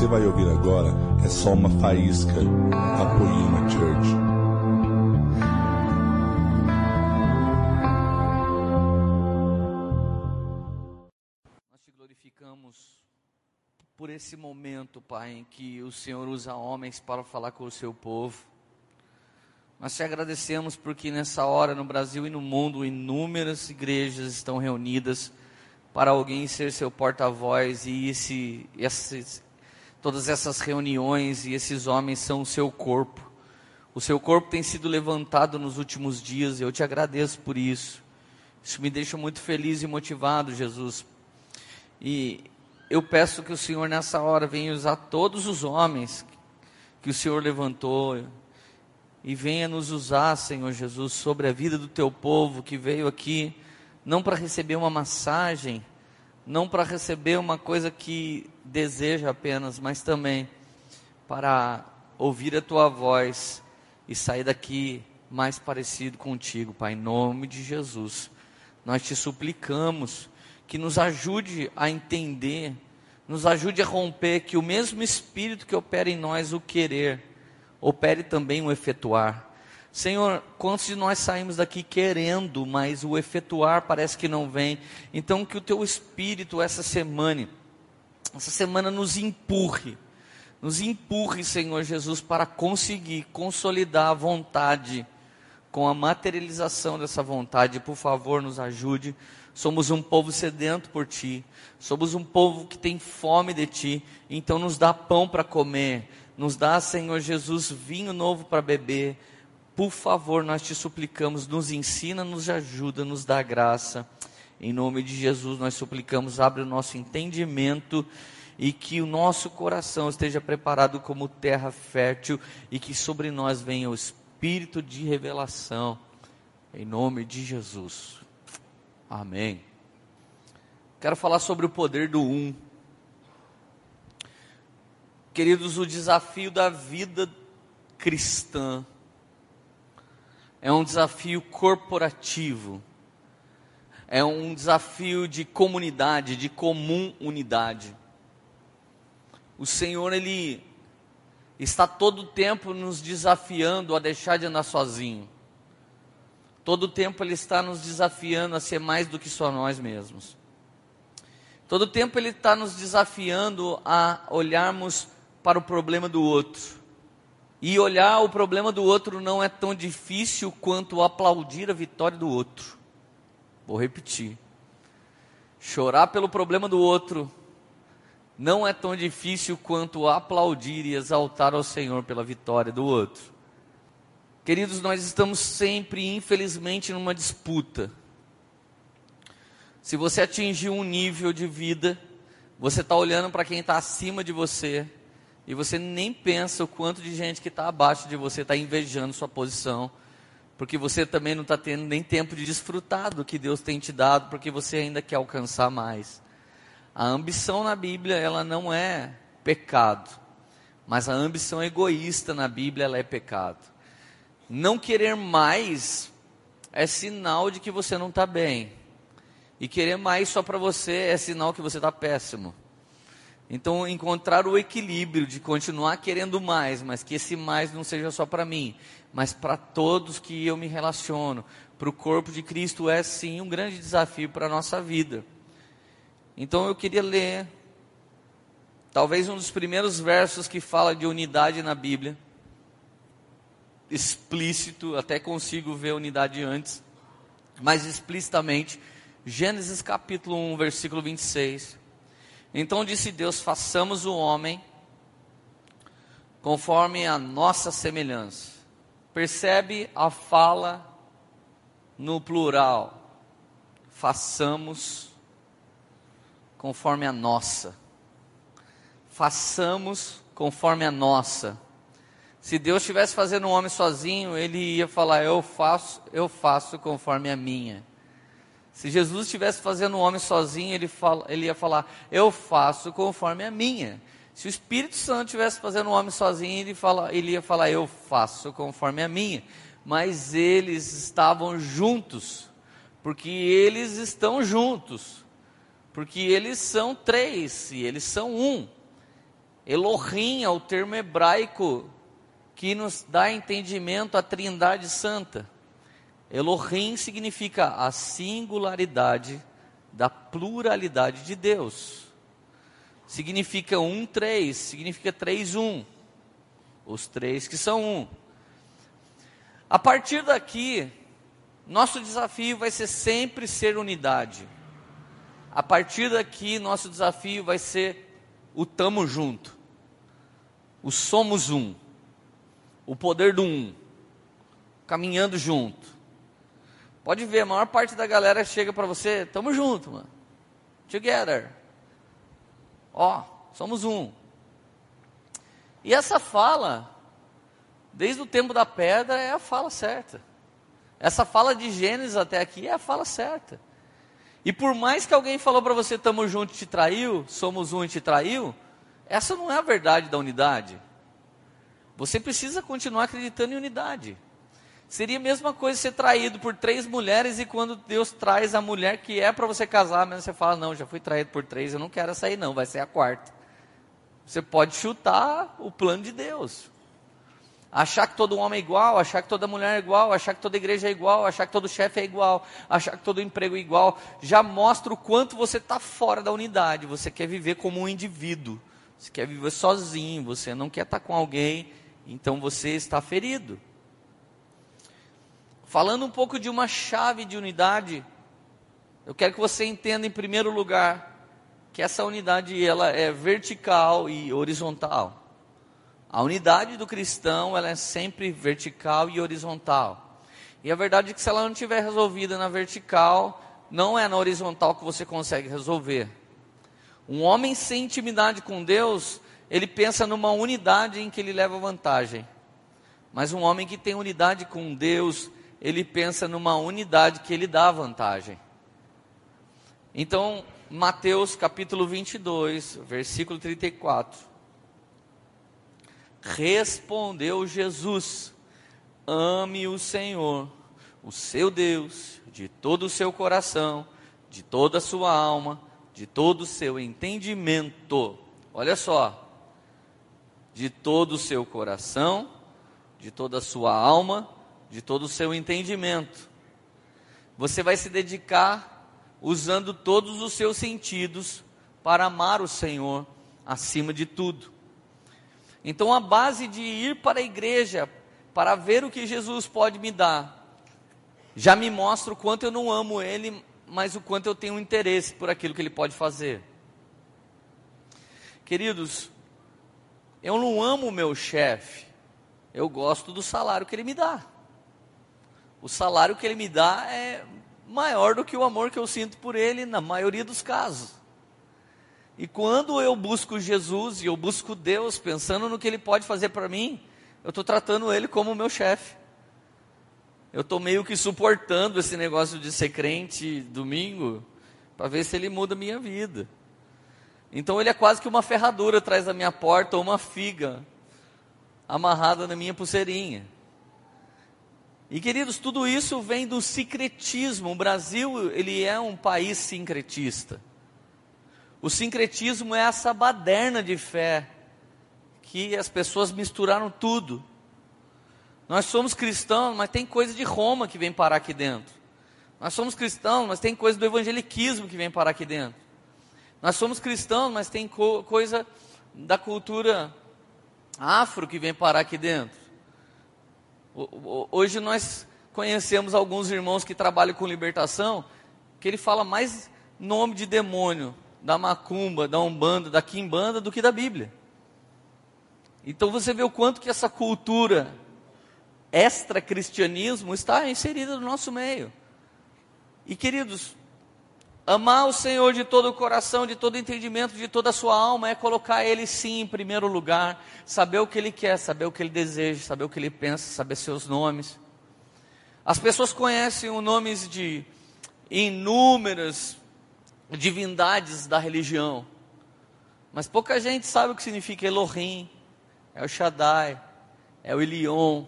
você vai ouvir agora é só uma faísca da Poema Church. Nós te glorificamos por esse momento, Pai, em que o Senhor usa homens para falar com o seu povo. Nós te agradecemos porque nessa hora no Brasil e no mundo inúmeras igrejas estão reunidas para alguém ser seu porta-voz e esse, esses, todas essas reuniões e esses homens são o seu corpo. O seu corpo tem sido levantado nos últimos dias e eu te agradeço por isso. Isso me deixa muito feliz e motivado, Jesus. E eu peço que o Senhor nessa hora venha usar todos os homens que o Senhor levantou e venha nos usar, Senhor Jesus, sobre a vida do teu povo que veio aqui não para receber uma massagem, não para receber uma coisa que deseja apenas, mas também para ouvir a tua voz e sair daqui mais parecido contigo, Pai, em nome de Jesus. Nós te suplicamos que nos ajude a entender, nos ajude a romper que o mesmo Espírito que opera em nós o querer, opere também o efetuar. Senhor, quantos de nós saímos daqui querendo, mas o efetuar parece que não vem. Então, que o teu espírito essa semana, essa semana nos empurre, nos empurre, Senhor Jesus, para conseguir consolidar a vontade com a materialização dessa vontade. Por favor, nos ajude. Somos um povo sedento por ti, somos um povo que tem fome de ti, então nos dá pão para comer, nos dá, Senhor Jesus, vinho novo para beber por favor, nós te suplicamos, nos ensina, nos ajuda, nos dá graça. Em nome de Jesus, nós suplicamos, abre o nosso entendimento e que o nosso coração esteja preparado como terra fértil e que sobre nós venha o espírito de revelação. Em nome de Jesus. Amém. Quero falar sobre o poder do um. Queridos, o desafio da vida cristã é um desafio corporativo, é um desafio de comunidade, de comum unidade. O Senhor, Ele está todo o tempo nos desafiando a deixar de andar sozinho. Todo o tempo Ele está nos desafiando a ser mais do que só nós mesmos. Todo o tempo Ele está nos desafiando a olharmos para o problema do outro e olhar o problema do outro não é tão difícil quanto aplaudir a vitória do outro. Vou repetir. Chorar pelo problema do outro não é tão difícil quanto aplaudir e exaltar ao Senhor pela vitória do outro. Queridos, nós estamos sempre, infelizmente, numa disputa. Se você atingir um nível de vida, você está olhando para quem está acima de você e você nem pensa o quanto de gente que está abaixo de você está invejando sua posição, porque você também não está tendo nem tempo de desfrutar do que Deus tem te dado, porque você ainda quer alcançar mais. A ambição na Bíblia, ela não é pecado, mas a ambição egoísta na Bíblia, ela é pecado. Não querer mais é sinal de que você não está bem. E querer mais só para você é sinal que você está péssimo. Então, encontrar o equilíbrio de continuar querendo mais, mas que esse mais não seja só para mim, mas para todos que eu me relaciono. Para o corpo de Cristo é sim um grande desafio para a nossa vida. Então, eu queria ler, talvez um dos primeiros versos que fala de unidade na Bíblia, explícito, até consigo ver unidade antes, mas explicitamente, Gênesis capítulo 1, versículo 26. Então disse Deus: façamos o homem conforme a nossa semelhança. Percebe a fala no plural. Façamos conforme a nossa. Façamos conforme a nossa. Se Deus estivesse fazendo um homem sozinho, ele ia falar: Eu faço, eu faço conforme a minha. Se Jesus estivesse fazendo um homem sozinho, ele, fala, ele ia falar: Eu faço conforme a minha. Se o Espírito Santo estivesse fazendo um homem sozinho, ele, fala, ele ia falar: Eu faço conforme a minha. Mas eles estavam juntos, porque eles estão juntos, porque eles são três e eles são um. Elohim é o termo hebraico que nos dá entendimento à Trindade Santa. Elohim significa a singularidade da pluralidade de Deus. Significa um três, significa três um. Os três que são um. A partir daqui, nosso desafio vai ser sempre ser unidade. A partir daqui, nosso desafio vai ser o tamo junto. O somos um. O poder do um. Caminhando junto. Pode ver, a maior parte da galera chega para você, tamo junto, mano. Together. Ó, somos um. E essa fala, desde o tempo da pedra, é a fala certa. Essa fala de Gênesis até aqui é a fala certa. E por mais que alguém falou para você, estamos juntos e te traiu, somos um e te traiu, essa não é a verdade da unidade. Você precisa continuar acreditando em unidade. Seria a mesma coisa ser traído por três mulheres e quando Deus traz a mulher que é para você casar, você fala, não, já fui traído por três, eu não quero sair não, vai ser a quarta. Você pode chutar o plano de Deus achar que todo homem é igual, achar que toda mulher é igual, achar que toda igreja é igual, achar que todo chefe é igual, achar que todo emprego é igual, já mostra o quanto você está fora da unidade. Você quer viver como um indivíduo, você quer viver sozinho, você não quer estar tá com alguém, então você está ferido. Falando um pouco de uma chave de unidade, eu quero que você entenda em primeiro lugar que essa unidade ela é vertical e horizontal. A unidade do cristão ela é sempre vertical e horizontal. E a verdade é que se ela não estiver resolvida na vertical, não é na horizontal que você consegue resolver. Um homem sem intimidade com Deus, ele pensa numa unidade em que ele leva vantagem. Mas um homem que tem unidade com Deus, ele pensa numa unidade que ele dá vantagem. Então, Mateus capítulo 22, versículo 34. Respondeu Jesus: Ame o Senhor, o seu Deus, de todo o seu coração, de toda a sua alma, de todo o seu entendimento. Olha só. De todo o seu coração, de toda a sua alma, de todo o seu entendimento. Você vai se dedicar usando todos os seus sentidos para amar o Senhor acima de tudo. Então, a base de ir para a igreja para ver o que Jesus pode me dar, já me mostra o quanto eu não amo Ele, mas o quanto eu tenho interesse por aquilo que Ele pode fazer. Queridos, eu não amo o meu chefe, eu gosto do salário que ele me dá. O salário que ele me dá é maior do que o amor que eu sinto por ele, na maioria dos casos. E quando eu busco Jesus e eu busco Deus, pensando no que Ele pode fazer para mim, eu estou tratando Ele como meu chefe. Eu estou meio que suportando esse negócio de ser crente domingo, para ver se Ele muda a minha vida. Então Ele é quase que uma ferradura atrás da minha porta, ou uma figa amarrada na minha pulseirinha. E queridos, tudo isso vem do sincretismo. O Brasil, ele é um país sincretista. O sincretismo é essa baderna de fé que as pessoas misturaram tudo. Nós somos cristãos, mas tem coisa de Roma que vem parar aqui dentro. Nós somos cristãos, mas tem coisa do evangeliquismo que vem parar aqui dentro. Nós somos cristãos, mas tem co coisa da cultura afro que vem parar aqui dentro. Hoje nós conhecemos alguns irmãos que trabalham com libertação, que ele fala mais nome de demônio da macumba, da umbanda, da quimbanda do que da Bíblia. Então você vê o quanto que essa cultura extra-cristianismo está inserida no nosso meio. E queridos, amar o Senhor de todo o coração, de todo entendimento, de toda a sua alma, é colocar Ele sim em primeiro lugar, saber o que Ele quer, saber o que Ele deseja, saber o que Ele pensa, saber seus nomes. As pessoas conhecem os nomes de inúmeras divindades da religião. Mas pouca gente sabe o que significa Elohim, é o Shaddai, é o Elion,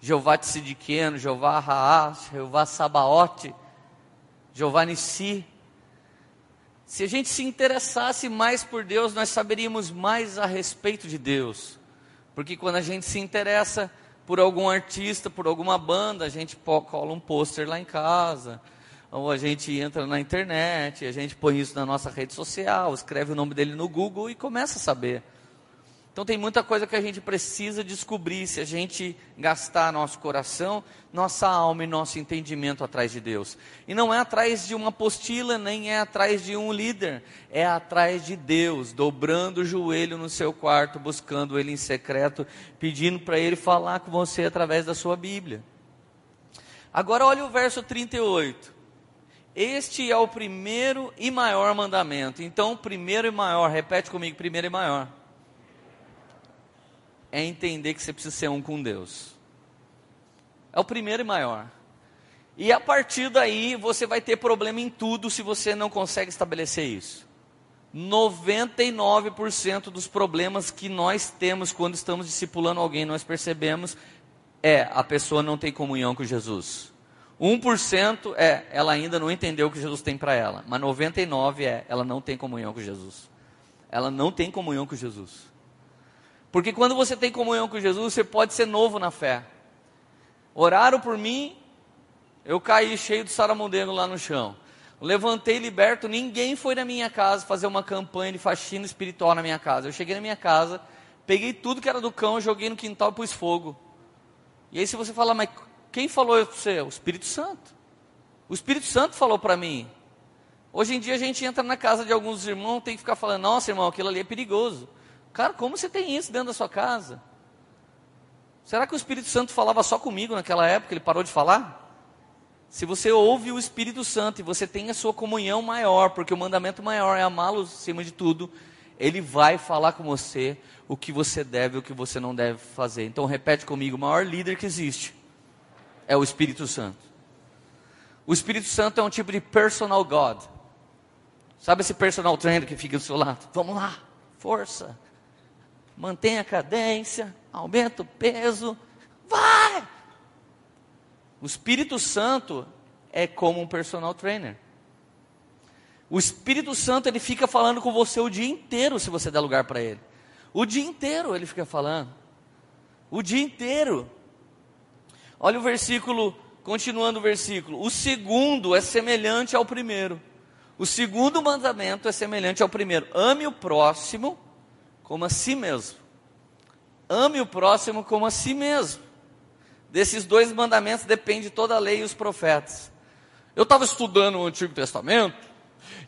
Jeová Tsidiqueno, Jeová Raá, Jeová Sabaote, Jeová Nissi. Se a gente se interessasse mais por Deus, nós saberíamos mais a respeito de Deus. Porque quando a gente se interessa por algum artista, por alguma banda, a gente cola um pôster lá em casa, ou a gente entra na internet, a gente põe isso na nossa rede social, escreve o nome dele no Google e começa a saber. Então tem muita coisa que a gente precisa descobrir se a gente gastar nosso coração, nossa alma e nosso entendimento atrás de Deus. E não é atrás de uma apostila, nem é atrás de um líder, é atrás de Deus, dobrando o joelho no seu quarto, buscando Ele em secreto, pedindo para Ele falar com você através da sua Bíblia. Agora olha o verso 38. Este é o primeiro e maior mandamento. Então, primeiro e maior, repete comigo, primeiro e maior é entender que você precisa ser um com Deus. É o primeiro e maior. E a partir daí você vai ter problema em tudo se você não consegue estabelecer isso. 99% dos problemas que nós temos quando estamos discipulando alguém, nós percebemos, é a pessoa não tem comunhão com Jesus. 1% é ela ainda não entendeu o que Jesus tem para ela, mas 99 é ela não tem comunhão com Jesus. Ela não tem comunhão com Jesus. Porque quando você tem comunhão com Jesus, você pode ser novo na fé. Oraram por mim, eu caí cheio de saramundengo lá no chão. Levantei liberto, ninguém foi na minha casa fazer uma campanha de faxina espiritual na minha casa. Eu cheguei na minha casa, peguei tudo que era do cão, joguei no quintal e pus fogo. E aí se você fala, mas quem falou para você? O Espírito Santo. O Espírito Santo falou para mim. Hoje em dia a gente entra na casa de alguns irmãos, tem que ficar falando, nossa irmão, aquilo ali é perigoso. Cara, como você tem isso dentro da sua casa? Será que o Espírito Santo falava só comigo naquela época? Ele parou de falar? Se você ouve o Espírito Santo e você tem a sua comunhão maior, porque o mandamento maior é amá-lo acima de tudo, ele vai falar com você o que você deve e o que você não deve fazer. Então repete comigo: o maior líder que existe é o Espírito Santo. O Espírito Santo é um tipo de personal God. Sabe esse personal trainer que fica do seu lado? Vamos lá, força mantenha a cadência, aumenta o peso, vai! O Espírito Santo é como um personal trainer. O Espírito Santo ele fica falando com você o dia inteiro se você der lugar para ele. O dia inteiro ele fica falando. O dia inteiro. Olha o versículo, continuando o versículo. O segundo é semelhante ao primeiro. O segundo mandamento é semelhante ao primeiro. Ame o próximo como a si mesmo. Ame o próximo como a si mesmo. Desses dois mandamentos depende toda a lei e os profetas. Eu estava estudando o Antigo Testamento,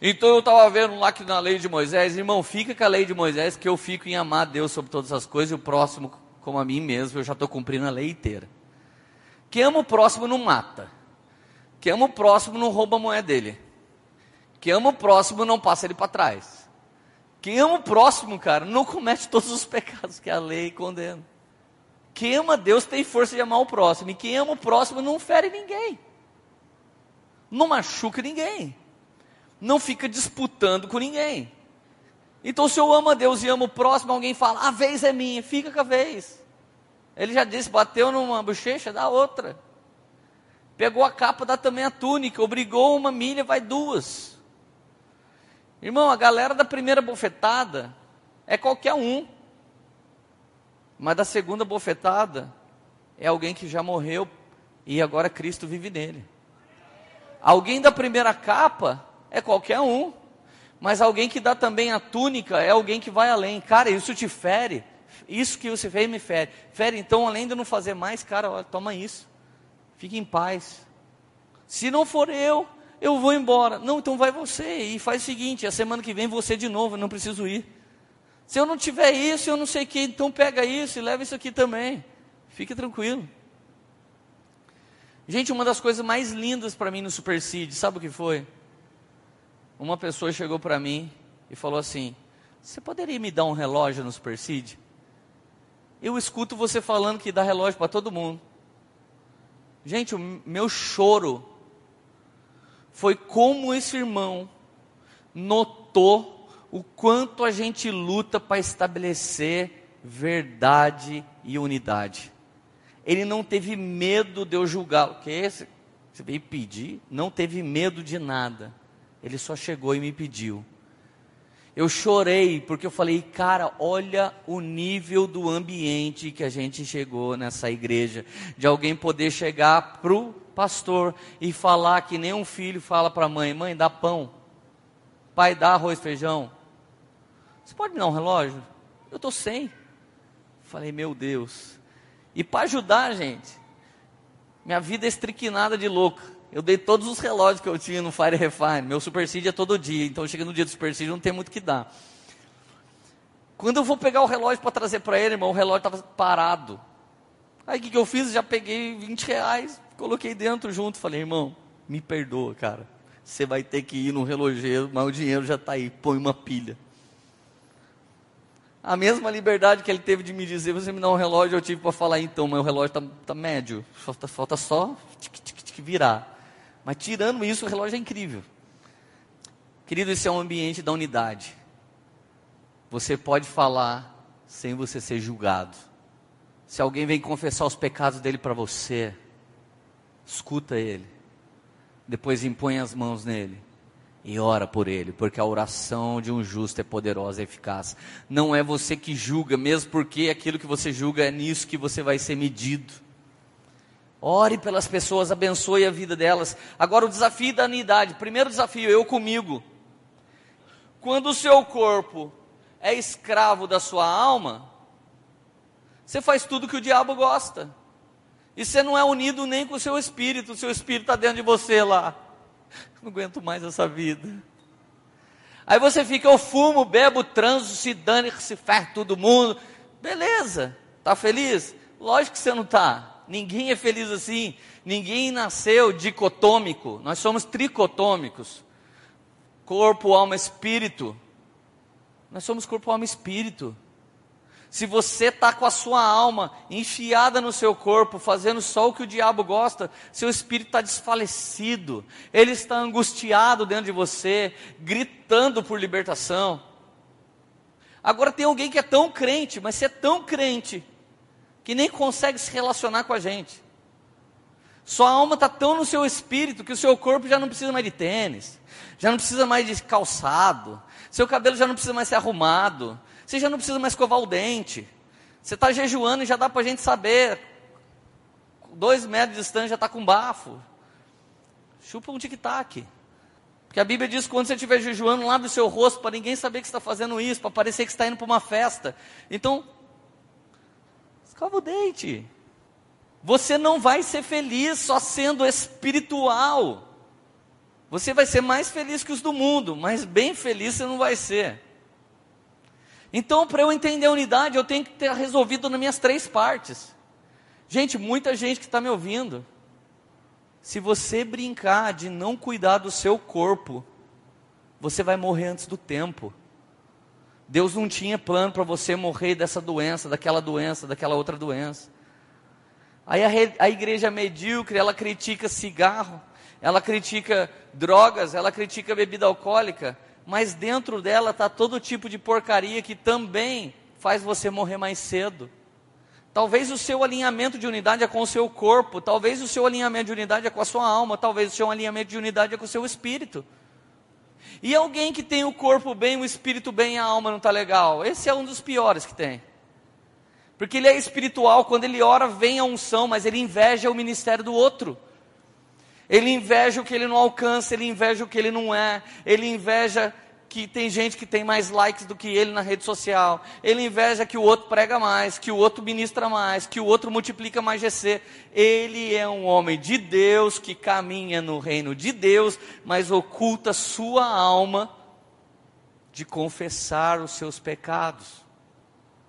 então eu estava vendo lá que na lei de Moisés, irmão, fica com a lei de Moisés, que eu fico em amar Deus sobre todas as coisas e o próximo como a mim mesmo, eu já estou cumprindo a lei inteira. Quem ama o próximo não mata. Quem ama o próximo não rouba a moeda dele. Quem ama o próximo não passa ele para trás. Quem ama o próximo, cara, não comete todos os pecados que a lei condena. Quem ama Deus tem força de amar o próximo. E quem ama o próximo não fere ninguém. Não machuca ninguém. Não fica disputando com ninguém. Então, se eu amo a Deus e amo o próximo, alguém fala, a vez é minha, fica com a vez. Ele já disse, bateu numa bochecha, dá outra. Pegou a capa, dá também a túnica. Obrigou uma milha, vai duas. Irmão, a galera da primeira bofetada é qualquer um. Mas da segunda bofetada é alguém que já morreu e agora Cristo vive nele. Alguém da primeira capa é qualquer um. Mas alguém que dá também a túnica é alguém que vai além. Cara, isso te fere. Isso que você fez me fere. Fere, então, além de não fazer mais, cara, olha, toma isso. Fique em paz. Se não for eu, eu vou embora. Não, então vai você e faz o seguinte: a semana que vem você de novo, não preciso ir. Se eu não tiver isso, eu não sei o que, então pega isso e leva isso aqui também. Fique tranquilo. Gente, uma das coisas mais lindas para mim no Super Seed, sabe o que foi? Uma pessoa chegou para mim e falou assim: Você poderia me dar um relógio no Super Seed? Eu escuto você falando que dá relógio para todo mundo. Gente, o meu choro foi como esse irmão notou o quanto a gente luta para estabelecer verdade e unidade. Ele não teve medo de eu julgá-lo. Que esse? Você veio pedir? Não teve medo de nada. Ele só chegou e me pediu. Eu chorei porque eu falei, cara, olha o nível do ambiente que a gente chegou nessa igreja, de alguém poder chegar pro pastor e falar que nem um filho fala para a mãe: mãe, dá pão, pai, dá arroz, feijão. Você pode me dar um relógio? Eu estou sem. Falei, meu Deus. E para ajudar, gente, minha vida é estriquinada de louca. Eu dei todos os relógios que eu tinha no Fire Refine. Meu Superseed é todo dia, então chega no dia do Superseed não tem muito que dar. Quando eu vou pegar o relógio para trazer para ele, irmão, o relógio estava parado. Aí o que, que eu fiz? Já peguei 20 reais, coloquei dentro junto. Falei, irmão, me perdoa, cara. Você vai ter que ir no relojeiro, mas o dinheiro já está aí, põe uma pilha. A mesma liberdade que ele teve de me dizer, você me dá um relógio, eu tive para falar, então, meu relógio está tá médio, falta, falta só tic, tic, tic, virar. Mas tirando isso, o relógio é incrível. Querido, esse é um ambiente da unidade. Você pode falar sem você ser julgado. Se alguém vem confessar os pecados dele para você, escuta ele. Depois impõe as mãos nele e ora por ele, porque a oração de um justo é poderosa e eficaz. Não é você que julga, mesmo porque aquilo que você julga é nisso que você vai ser medido. Ore pelas pessoas, abençoe a vida delas. Agora o desafio da unidade. Primeiro desafio, eu comigo. Quando o seu corpo é escravo da sua alma, você faz tudo que o diabo gosta. E você não é unido nem com o seu espírito, o seu espírito está dentro de você lá. Não aguento mais essa vida. Aí você fica, eu fumo, bebo, transo, se dane, se ferro todo mundo. Beleza, tá feliz? Lógico que você não está. Ninguém é feliz assim. Ninguém nasceu dicotômico. Nós somos tricotômicos. Corpo, alma, espírito. Nós somos corpo, alma, espírito. Se você está com a sua alma enfiada no seu corpo, fazendo só o que o diabo gosta, seu espírito está desfalecido, ele está angustiado dentro de você, gritando por libertação. Agora tem alguém que é tão crente, mas você é tão crente, que nem consegue se relacionar com a gente. Sua alma está tão no seu espírito que o seu corpo já não precisa mais de tênis, já não precisa mais de calçado, seu cabelo já não precisa mais ser arrumado, você já não precisa mais escovar o dente. Você está jejuando e já dá para a gente saber. Dois metros de distância já está com bafo. Chupa um tic-tac. Porque a Bíblia diz que quando você estiver jejuando, lá do seu rosto, para ninguém saber que você está fazendo isso, para parecer que está indo para uma festa. Então, escova o dente. Você não vai ser feliz só sendo espiritual. Você vai ser mais feliz que os do mundo, mas bem feliz você não vai ser. Então, para eu entender a unidade, eu tenho que ter resolvido nas minhas três partes. Gente, muita gente que está me ouvindo, se você brincar de não cuidar do seu corpo, você vai morrer antes do tempo. Deus não tinha plano para você morrer dessa doença, daquela doença, daquela outra doença. Aí a, a igreja medíocre, ela critica cigarro, ela critica drogas, ela critica bebida alcoólica, mas dentro dela está todo tipo de porcaria que também faz você morrer mais cedo. Talvez o seu alinhamento de unidade é com o seu corpo, talvez o seu alinhamento de unidade é com a sua alma, talvez o seu alinhamento de unidade é com o seu espírito. E alguém que tem o corpo bem, o espírito bem e a alma não está legal, esse é um dos piores que tem. Porque ele é espiritual, quando ele ora, vem a unção, mas ele inveja o ministério do outro. Ele inveja o que ele não alcança, ele inveja o que ele não é, ele inveja que tem gente que tem mais likes do que ele na rede social, ele inveja que o outro prega mais, que o outro ministra mais, que o outro multiplica mais GC. Ele é um homem de Deus que caminha no reino de Deus, mas oculta sua alma de confessar os seus pecados.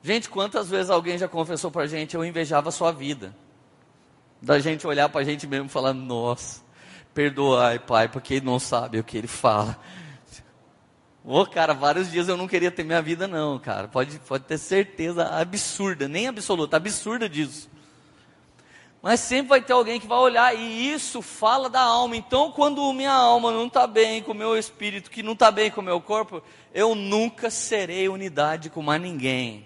Gente, quantas vezes alguém já confessou para a gente, eu invejava a sua vida? Da gente olhar para a gente mesmo e falar, nossa, Perdoai, Pai, porque ele não sabe o que ele fala. Ô, oh, cara, vários dias eu não queria ter minha vida, não, cara. Pode, pode ter certeza absurda, nem absoluta, absurda disso. Mas sempre vai ter alguém que vai olhar e isso fala da alma. Então, quando minha alma não está bem com o meu espírito, que não está bem com o meu corpo, eu nunca serei unidade com mais ninguém.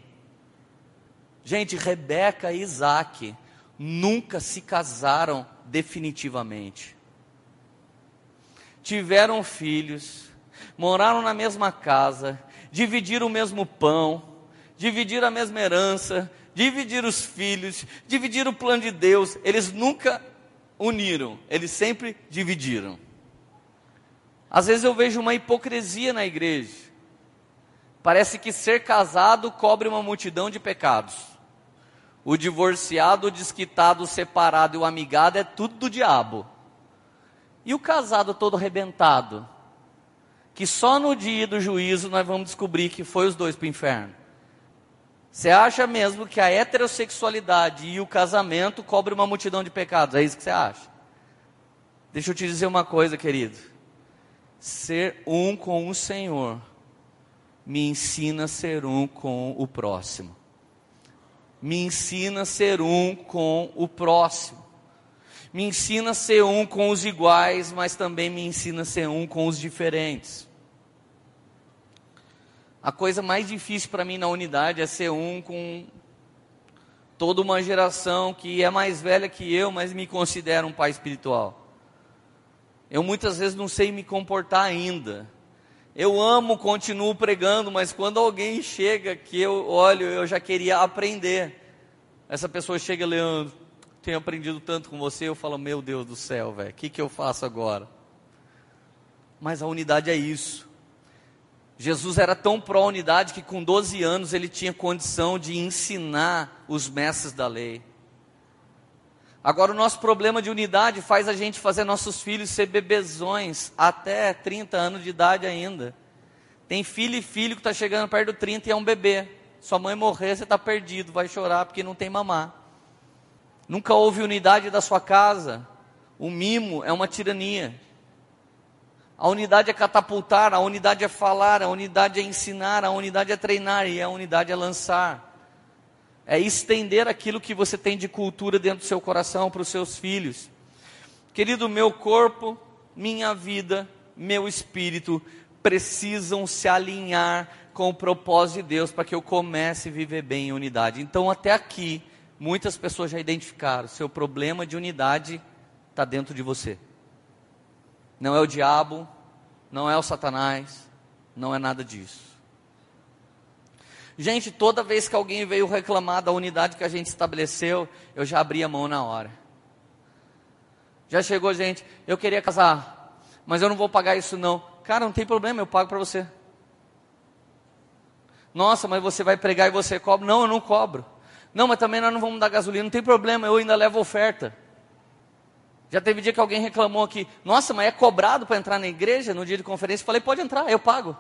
Gente, Rebeca e Isaac nunca se casaram definitivamente. Tiveram filhos, moraram na mesma casa, dividiram o mesmo pão, dividiram a mesma herança, dividiram os filhos, dividiram o plano de Deus. Eles nunca uniram, eles sempre dividiram. Às vezes eu vejo uma hipocrisia na igreja. Parece que ser casado cobre uma multidão de pecados. O divorciado, o desquitado, o separado e o amigado é tudo do diabo. E o casado todo arrebentado? Que só no dia do juízo nós vamos descobrir que foi os dois para o inferno. Você acha mesmo que a heterossexualidade e o casamento cobrem uma multidão de pecados? É isso que você acha? Deixa eu te dizer uma coisa, querido. Ser um com o Senhor me ensina a ser um com o próximo. Me ensina a ser um com o próximo. Me ensina a ser um com os iguais, mas também me ensina a ser um com os diferentes. A coisa mais difícil para mim na unidade é ser um com toda uma geração que é mais velha que eu, mas me considera um pai espiritual. Eu muitas vezes não sei me comportar ainda. Eu amo, continuo pregando, mas quando alguém chega que eu olho, eu já queria aprender. Essa pessoa chega, Leandro, tenho aprendido tanto com você, eu falo, meu Deus do céu, velho, o que, que eu faço agora? Mas a unidade é isso. Jesus era tão pró-unidade que com 12 anos ele tinha condição de ensinar os mestres da lei. Agora, o nosso problema de unidade faz a gente fazer nossos filhos ser bebezões até 30 anos de idade ainda. Tem filho e filho que está chegando perto do 30 e é um bebê. Sua mãe morrer, você está perdido, vai chorar porque não tem mamar. Nunca houve unidade da sua casa. O mimo é uma tirania. A unidade é catapultar, a unidade é falar, a unidade é ensinar, a unidade é treinar e a unidade é lançar. É estender aquilo que você tem de cultura dentro do seu coração para os seus filhos. Querido, meu corpo, minha vida, meu espírito precisam se alinhar com o propósito de Deus para que eu comece a viver bem em unidade. Então, até aqui, muitas pessoas já identificaram: seu problema de unidade está dentro de você. Não é o diabo, não é o Satanás, não é nada disso. Gente, toda vez que alguém veio reclamar da unidade que a gente estabeleceu, eu já abri a mão na hora. Já chegou gente, eu queria casar, mas eu não vou pagar isso não. Cara, não tem problema, eu pago para você. Nossa, mas você vai pregar e você cobra? Não, eu não cobro. Não, mas também nós não vamos dar gasolina, não tem problema, eu ainda levo oferta. Já teve dia que alguém reclamou aqui, nossa, mas é cobrado para entrar na igreja no dia de conferência? Eu falei, pode entrar, eu pago.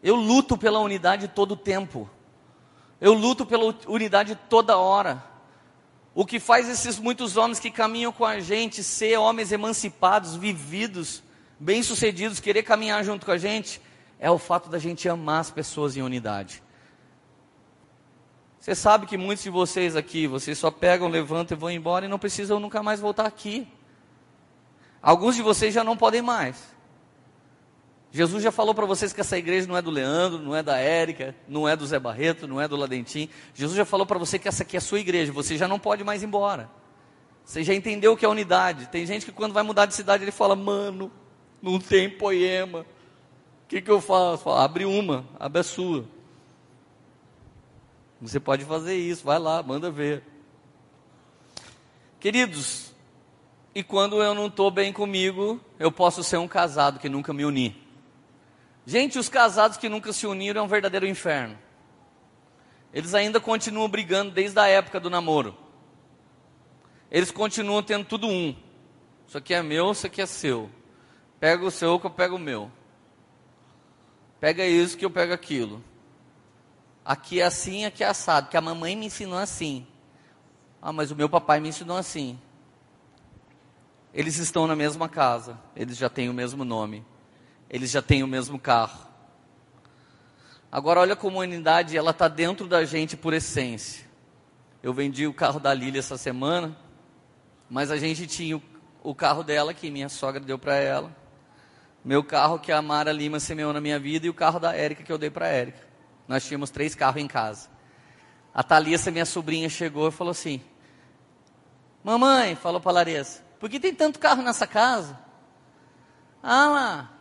Eu luto pela unidade todo o tempo. Eu luto pela unidade toda hora. O que faz esses muitos homens que caminham com a gente ser homens emancipados, vividos, bem-sucedidos, querer caminhar junto com a gente, é o fato da gente amar as pessoas em unidade. Você sabe que muitos de vocês aqui, vocês só pegam, levantam e vão embora e não precisam nunca mais voltar aqui. Alguns de vocês já não podem mais. Jesus já falou para vocês que essa igreja não é do Leandro, não é da Érica, não é do Zé Barreto, não é do Ladentim. Jesus já falou para você que essa aqui é a sua igreja, você já não pode mais ir embora. Você já entendeu o que é unidade. Tem gente que quando vai mudar de cidade ele fala, mano, não tem poema. O que, que eu faço? Falo, abre uma, abre a sua. Você pode fazer isso, vai lá, manda ver. Queridos, e quando eu não estou bem comigo, eu posso ser um casado que nunca me uni. Gente, os casados que nunca se uniram é um verdadeiro inferno. Eles ainda continuam brigando desde a época do namoro. Eles continuam tendo tudo um. Isso aqui é meu, isso aqui é seu. Pega o seu que eu pego o meu. Pega isso que eu pego aquilo. Aqui é assim, aqui é assado, que a mamãe me ensinou assim. Ah, mas o meu papai me ensinou assim. Eles estão na mesma casa, eles já têm o mesmo nome, eles já têm o mesmo carro. Agora olha como a unidade ela está dentro da gente por essência. Eu vendi o carro da Lília essa semana, mas a gente tinha o, o carro dela que minha sogra deu para ela, meu carro que a Mara Lima semeou na minha vida e o carro da Érica que eu dei para a Érica. Nós tínhamos três carros em casa. A Thalissa, minha sobrinha, chegou e falou assim: Mamãe, falou para a Larissa, por que tem tanto carro nessa casa? Ah lá,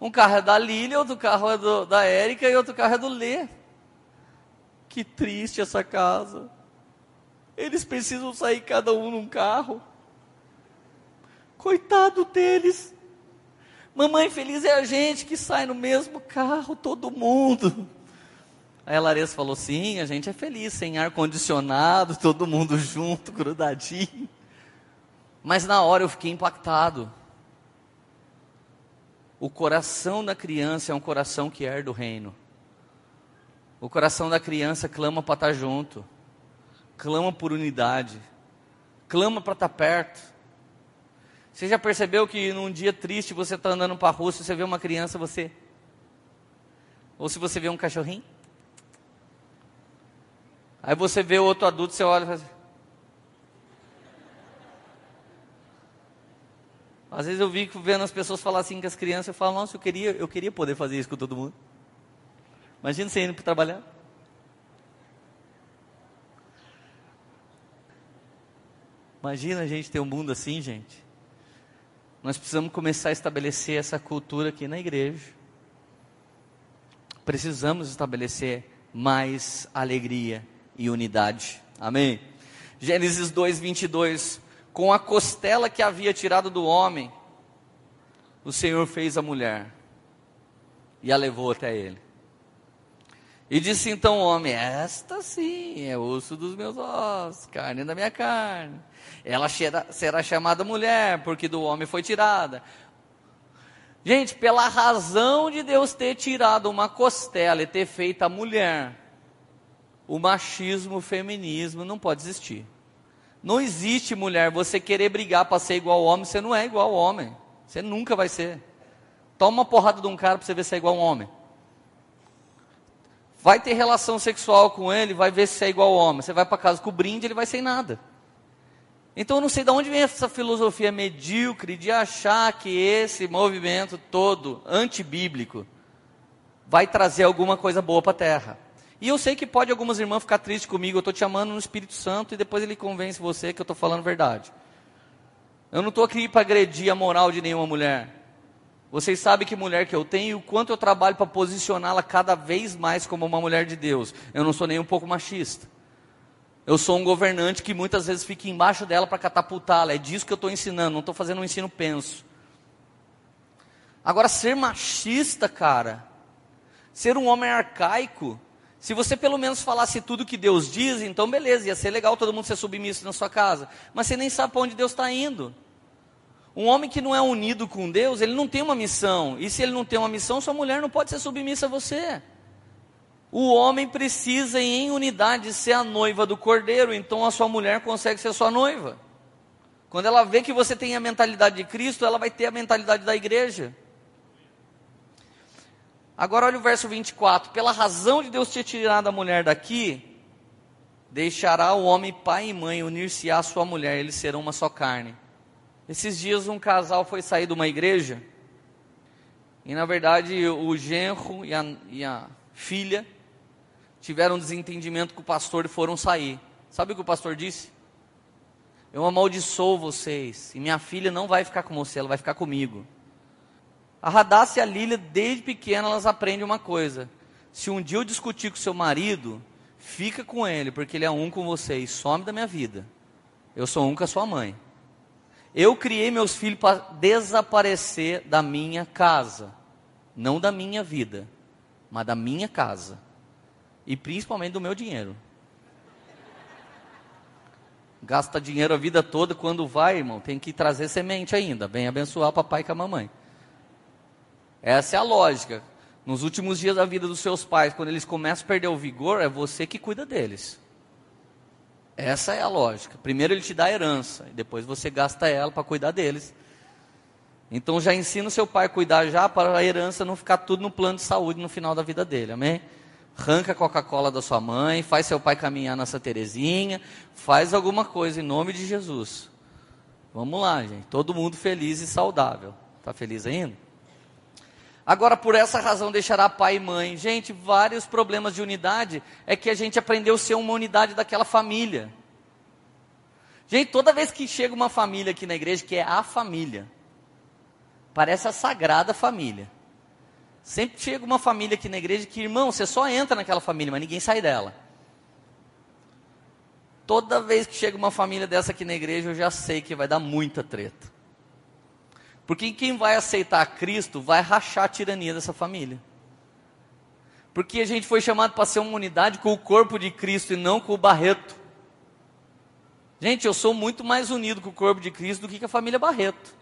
um carro é da Lília, outro carro é do, da Érica e outro carro é do Lê. Que triste essa casa. Eles precisam sair cada um num carro. Coitado deles. Mamãe feliz é a gente que sai no mesmo carro, todo mundo. Aí a Larissa falou: sim, a gente é feliz, sem ar-condicionado, todo mundo junto, grudadinho. Mas na hora eu fiquei impactado. O coração da criança é um coração que herda o reino. O coração da criança clama para estar junto, clama por unidade, clama para estar perto. Você já percebeu que num dia triste você está andando para a rua, se você vê uma criança, você. Ou se você vê um cachorrinho? Aí você vê outro adulto, você olha e fala assim, Às vezes eu vi vendo as pessoas falar assim com as crianças, eu falo, nossa, eu queria, eu queria poder fazer isso com todo mundo. Imagina você indo para trabalhar. Imagina a gente ter um mundo assim, gente. Nós precisamos começar a estabelecer essa cultura aqui na igreja. Precisamos estabelecer mais alegria e unidade. Amém? Gênesis 2, 22 com a costela que havia tirado do homem, o Senhor fez a mulher e a levou até ele. E disse então o homem: Esta sim é osso dos meus ossos, carne da minha carne. Ela será chamada mulher, porque do homem foi tirada. Gente, pela razão de Deus ter tirado uma costela e ter feito a mulher, o machismo, o feminismo não pode existir. Não existe mulher, você querer brigar para ser igual ao homem, você não é igual ao homem. Você nunca vai ser. Toma uma porrada de um cara para você ver se é igual a um homem. Vai ter relação sexual com ele, vai ver se é igual ao homem. Você vai para casa com o brinde, ele vai sem nada. Então eu não sei de onde vem essa filosofia medíocre de achar que esse movimento todo antibíblico vai trazer alguma coisa boa para a terra. E eu sei que pode algumas irmãs ficar tristes comigo, eu estou te amando no Espírito Santo e depois ele convence você que eu estou falando verdade. Eu não estou aqui para agredir a moral de nenhuma mulher. Vocês sabem que mulher que eu tenho e o quanto eu trabalho para posicioná-la cada vez mais como uma mulher de Deus. Eu não sou nem um pouco machista. Eu sou um governante que muitas vezes fica embaixo dela para catapultá-la. É disso que eu estou ensinando, não estou fazendo um ensino penso. Agora, ser machista, cara, ser um homem arcaico, se você pelo menos falasse tudo que Deus diz, então beleza, ia ser legal todo mundo ser submisso na sua casa. Mas você nem sabe para onde Deus está indo. Um homem que não é unido com Deus, ele não tem uma missão. E se ele não tem uma missão, sua mulher não pode ser submissa a você. O homem precisa, em unidade, ser a noiva do cordeiro, então a sua mulher consegue ser sua noiva. Quando ela vê que você tem a mentalidade de Cristo, ela vai ter a mentalidade da igreja. Agora olha o verso 24: pela razão de Deus ter tirado a mulher daqui, deixará o homem pai e mãe unir-se à sua mulher, eles serão uma só carne. Esses dias um casal foi sair de uma igreja, e na verdade o genro e a, e a filha tiveram um desentendimento com o pastor e foram sair. Sabe o que o pastor disse? Eu amaldiçoo vocês, e minha filha não vai ficar com você, ela vai ficar comigo. A Radassa e a Lília, desde pequena, elas aprendem uma coisa. Se um dia eu discutir com seu marido, fica com ele, porque ele é um com você e some da minha vida. Eu sou um com a sua mãe. Eu criei meus filhos para desaparecer da minha casa. Não da minha vida, mas da minha casa. E principalmente do meu dinheiro. Gasta dinheiro a vida toda, quando vai, irmão, tem que trazer semente ainda. Vem abençoar o papai com a mamãe. Essa é a lógica. Nos últimos dias da vida dos seus pais, quando eles começam a perder o vigor, é você que cuida deles. Essa é a lógica. Primeiro ele te dá a herança, e depois você gasta ela para cuidar deles. Então já ensina o seu pai a cuidar já para a herança não ficar tudo no plano de saúde no final da vida dele, amém? Arranca a Coca-Cola da sua mãe, faz seu pai caminhar nessa Terezinha, faz alguma coisa em nome de Jesus. Vamos lá, gente. Todo mundo feliz e saudável. Está feliz ainda? Agora, por essa razão, deixará pai e mãe. Gente, vários problemas de unidade é que a gente aprendeu a ser uma unidade daquela família. Gente, toda vez que chega uma família aqui na igreja, que é a família, parece a sagrada família. Sempre chega uma família aqui na igreja que, irmão, você só entra naquela família, mas ninguém sai dela. Toda vez que chega uma família dessa aqui na igreja, eu já sei que vai dar muita treta. Porque quem vai aceitar Cristo vai rachar a tirania dessa família. Porque a gente foi chamado para ser uma unidade com o corpo de Cristo e não com o Barreto. Gente, eu sou muito mais unido com o corpo de Cristo do que com a família Barreto.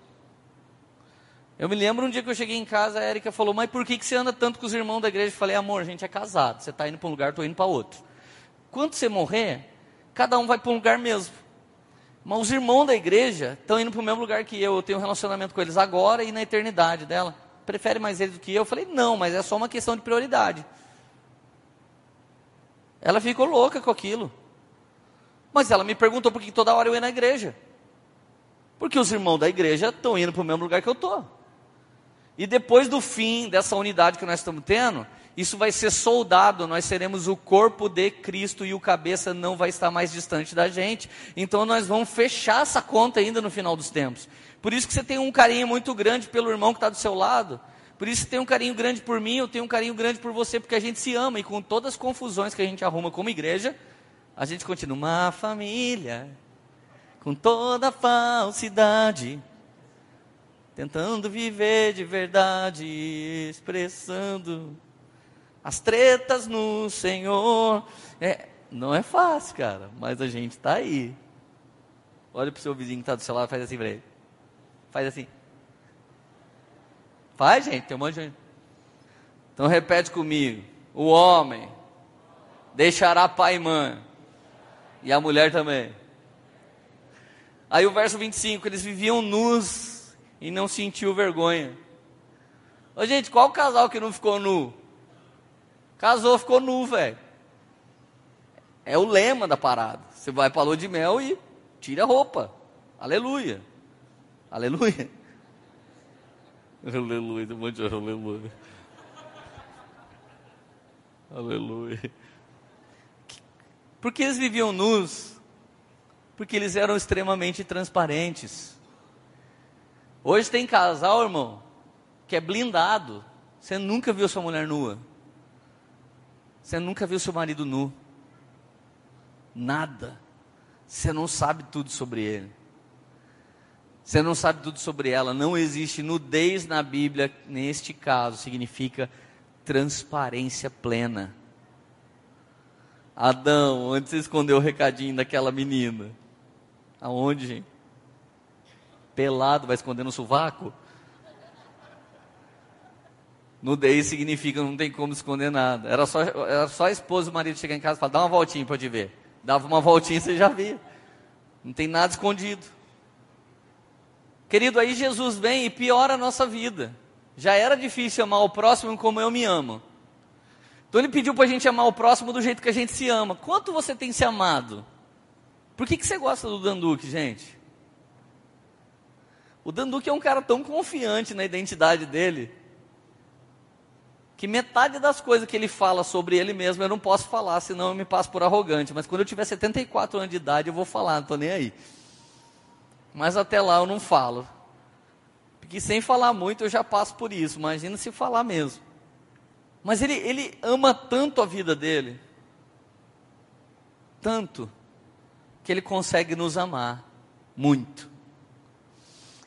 Eu me lembro um dia que eu cheguei em casa, a Erika falou, mas por que, que você anda tanto com os irmãos da igreja? Eu falei, amor, a gente é casado, você está indo para um lugar, estou indo para outro. Quando você morrer, cada um vai para um lugar mesmo. Mas os irmãos da igreja estão indo para o mesmo lugar que eu, eu tenho um relacionamento com eles agora e na eternidade dela. Prefere mais eles do que eu? Eu falei, não, mas é só uma questão de prioridade. Ela ficou louca com aquilo. Mas ela me perguntou por que toda hora eu ia na igreja. Porque os irmãos da igreja estão indo para o mesmo lugar que eu estou. E depois do fim dessa unidade que nós estamos tendo, isso vai ser soldado, nós seremos o corpo de Cristo e o cabeça não vai estar mais distante da gente. Então nós vamos fechar essa conta ainda no final dos tempos. Por isso que você tem um carinho muito grande pelo irmão que está do seu lado. Por isso que tem um carinho grande por mim, eu tenho um carinho grande por você, porque a gente se ama e com todas as confusões que a gente arruma como igreja, a gente continua uma família com toda a falsidade tentando viver de verdade, expressando as tretas no Senhor. É, não é fácil, cara, mas a gente está aí. Olha para o seu vizinho que está do seu lado, faz assim para ele. Faz assim. Faz, gente, tem um monte de gente. Então repete comigo. O homem deixará pai e mãe. E a mulher também. Aí o verso 25, eles viviam nus e não sentiu vergonha. Ô, gente, qual casal que não ficou nu? Casou, ficou nu, velho. É o lema da parada. Você vai para a lua de mel e tira a roupa. Aleluia. Aleluia. Aleluia. Um monte de aleluia. Aleluia. Porque eles viviam nus? Porque eles eram extremamente transparentes. Hoje tem casal, irmão, que é blindado. Você nunca viu sua mulher nua. Você nunca viu seu marido nu. Nada. Você não sabe tudo sobre ele. Você não sabe tudo sobre ela. Não existe nudez na Bíblia, neste caso, significa transparência plena. Adão, onde você escondeu o recadinho daquela menina? Aonde? Pelado, vai esconder no sovaco? Nudez significa não tem como esconder nada. Era só, era só a esposa e o marido chegar em casa e falar, dá uma voltinha para te ver. Dava uma voltinha, você já via. Não tem nada escondido. Querido, aí Jesus vem e piora a nossa vida. Já era difícil amar o próximo como eu me amo. Então ele pediu para a gente amar o próximo do jeito que a gente se ama. Quanto você tem se amado? Por que, que você gosta do Danduque, gente? O Danduque é um cara tão confiante na identidade dele que metade das coisas que ele fala sobre ele mesmo eu não posso falar, senão eu me passo por arrogante. Mas quando eu tiver 74 anos de idade, eu vou falar, não estou nem aí. Mas até lá eu não falo. Porque sem falar muito eu já passo por isso, imagina se falar mesmo. Mas ele, ele ama tanto a vida dele, tanto, que ele consegue nos amar muito.